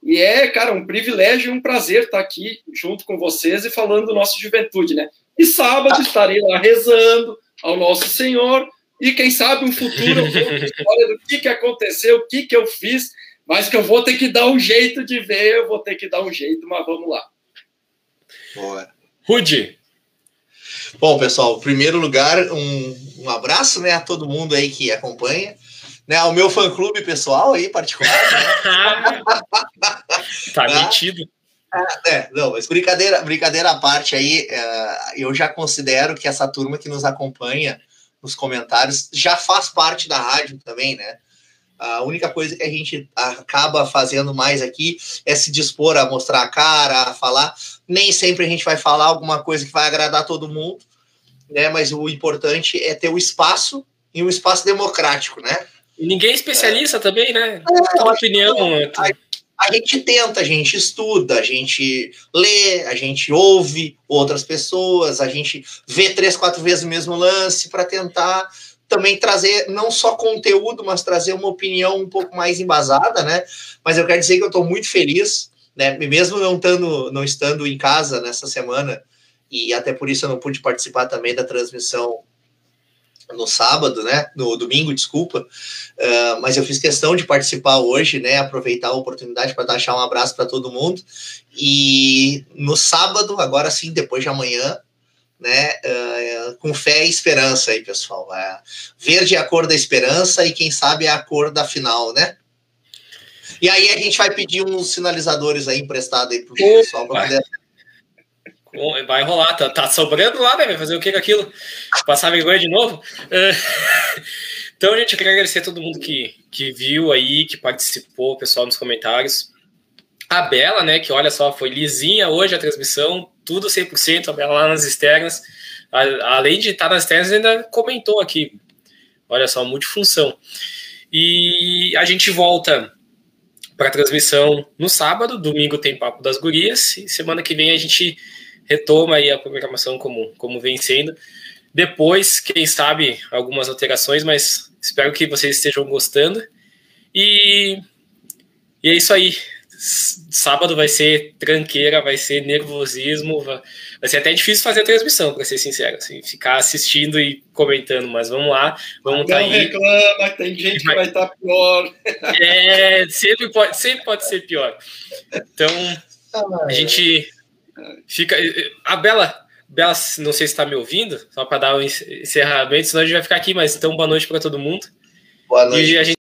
E é, cara, um privilégio e um prazer estar aqui junto com vocês e falando do nosso juventude, né? E sábado ah. estarei lá rezando ao Nosso Senhor e quem sabe um futuro história do que, que aconteceu, o que, que eu fiz, mas que eu vou ter que dar um jeito de ver, eu vou ter que dar um jeito, mas vamos lá. Boa. Rude. Bom, pessoal, em primeiro lugar, um, um abraço né, a todo mundo aí que acompanha. Né, ao meu fã-clube pessoal aí, particular. Né? tá metido. É, não, mas brincadeira, brincadeira à parte aí, uh, eu já considero que essa turma que nos acompanha nos comentários já faz parte da rádio também, né? A única coisa que a gente acaba fazendo mais aqui é se dispor a mostrar a cara, a falar. Nem sempre a gente vai falar alguma coisa que vai agradar todo mundo, né? Mas o importante é ter o espaço e um espaço democrático, né? E ninguém é especialista é. também, né? É, opinião. A, a gente tenta, a gente estuda, a gente lê, a gente ouve outras pessoas, a gente vê três, quatro vezes o mesmo lance para tentar também trazer não só conteúdo, mas trazer uma opinião um pouco mais embasada, né? Mas eu quero dizer que eu estou muito feliz, né? Mesmo não estando, não estando em casa nessa semana, e até por isso eu não pude participar também da transmissão no sábado, né? No domingo, desculpa. Uh, mas eu fiz questão de participar hoje, né? Aproveitar a oportunidade para deixar um abraço para todo mundo. E no sábado, agora sim, depois de amanhã, né? Uh, com fé e esperança aí, pessoal. Uh, verde é a cor da esperança e quem sabe é a cor da final, né? E aí a gente vai pedir uns sinalizadores aí emprestados aí pro pessoal para poder. Vai rolar, tá, tá, sobrando lá, né? Vai fazer o que com aquilo? Passar vergonha de novo? Uh, então, gente, eu queria agradecer a todo mundo que, que viu aí, que participou, o pessoal nos comentários. A Bela, né, que olha só, foi lisinha hoje a transmissão, tudo 100%, a Bela lá nas externas. Além de estar nas externas, ainda comentou aqui. Olha só, multifunção. E a gente volta para transmissão no sábado, domingo tem Papo das Gurias, e semana que vem a gente retoma aí a programação como, como vem sendo. Depois, quem sabe, algumas alterações, mas espero que vocês estejam gostando. E, e é isso aí sábado vai ser tranqueira, vai ser nervosismo, vai, ser até difícil fazer a transmissão, para ser sincero, assim, ficar assistindo e comentando, mas vamos lá, vamos estar tá aí. reclama, tem gente que vai estar tá pior. É, sempre pode, sempre pode ser pior. Então, a gente fica. A Bela, Bela, não sei se está me ouvindo, só para dar um encerramento, senão a gente vai ficar aqui, mas então boa noite para todo mundo. Boa noite. A gente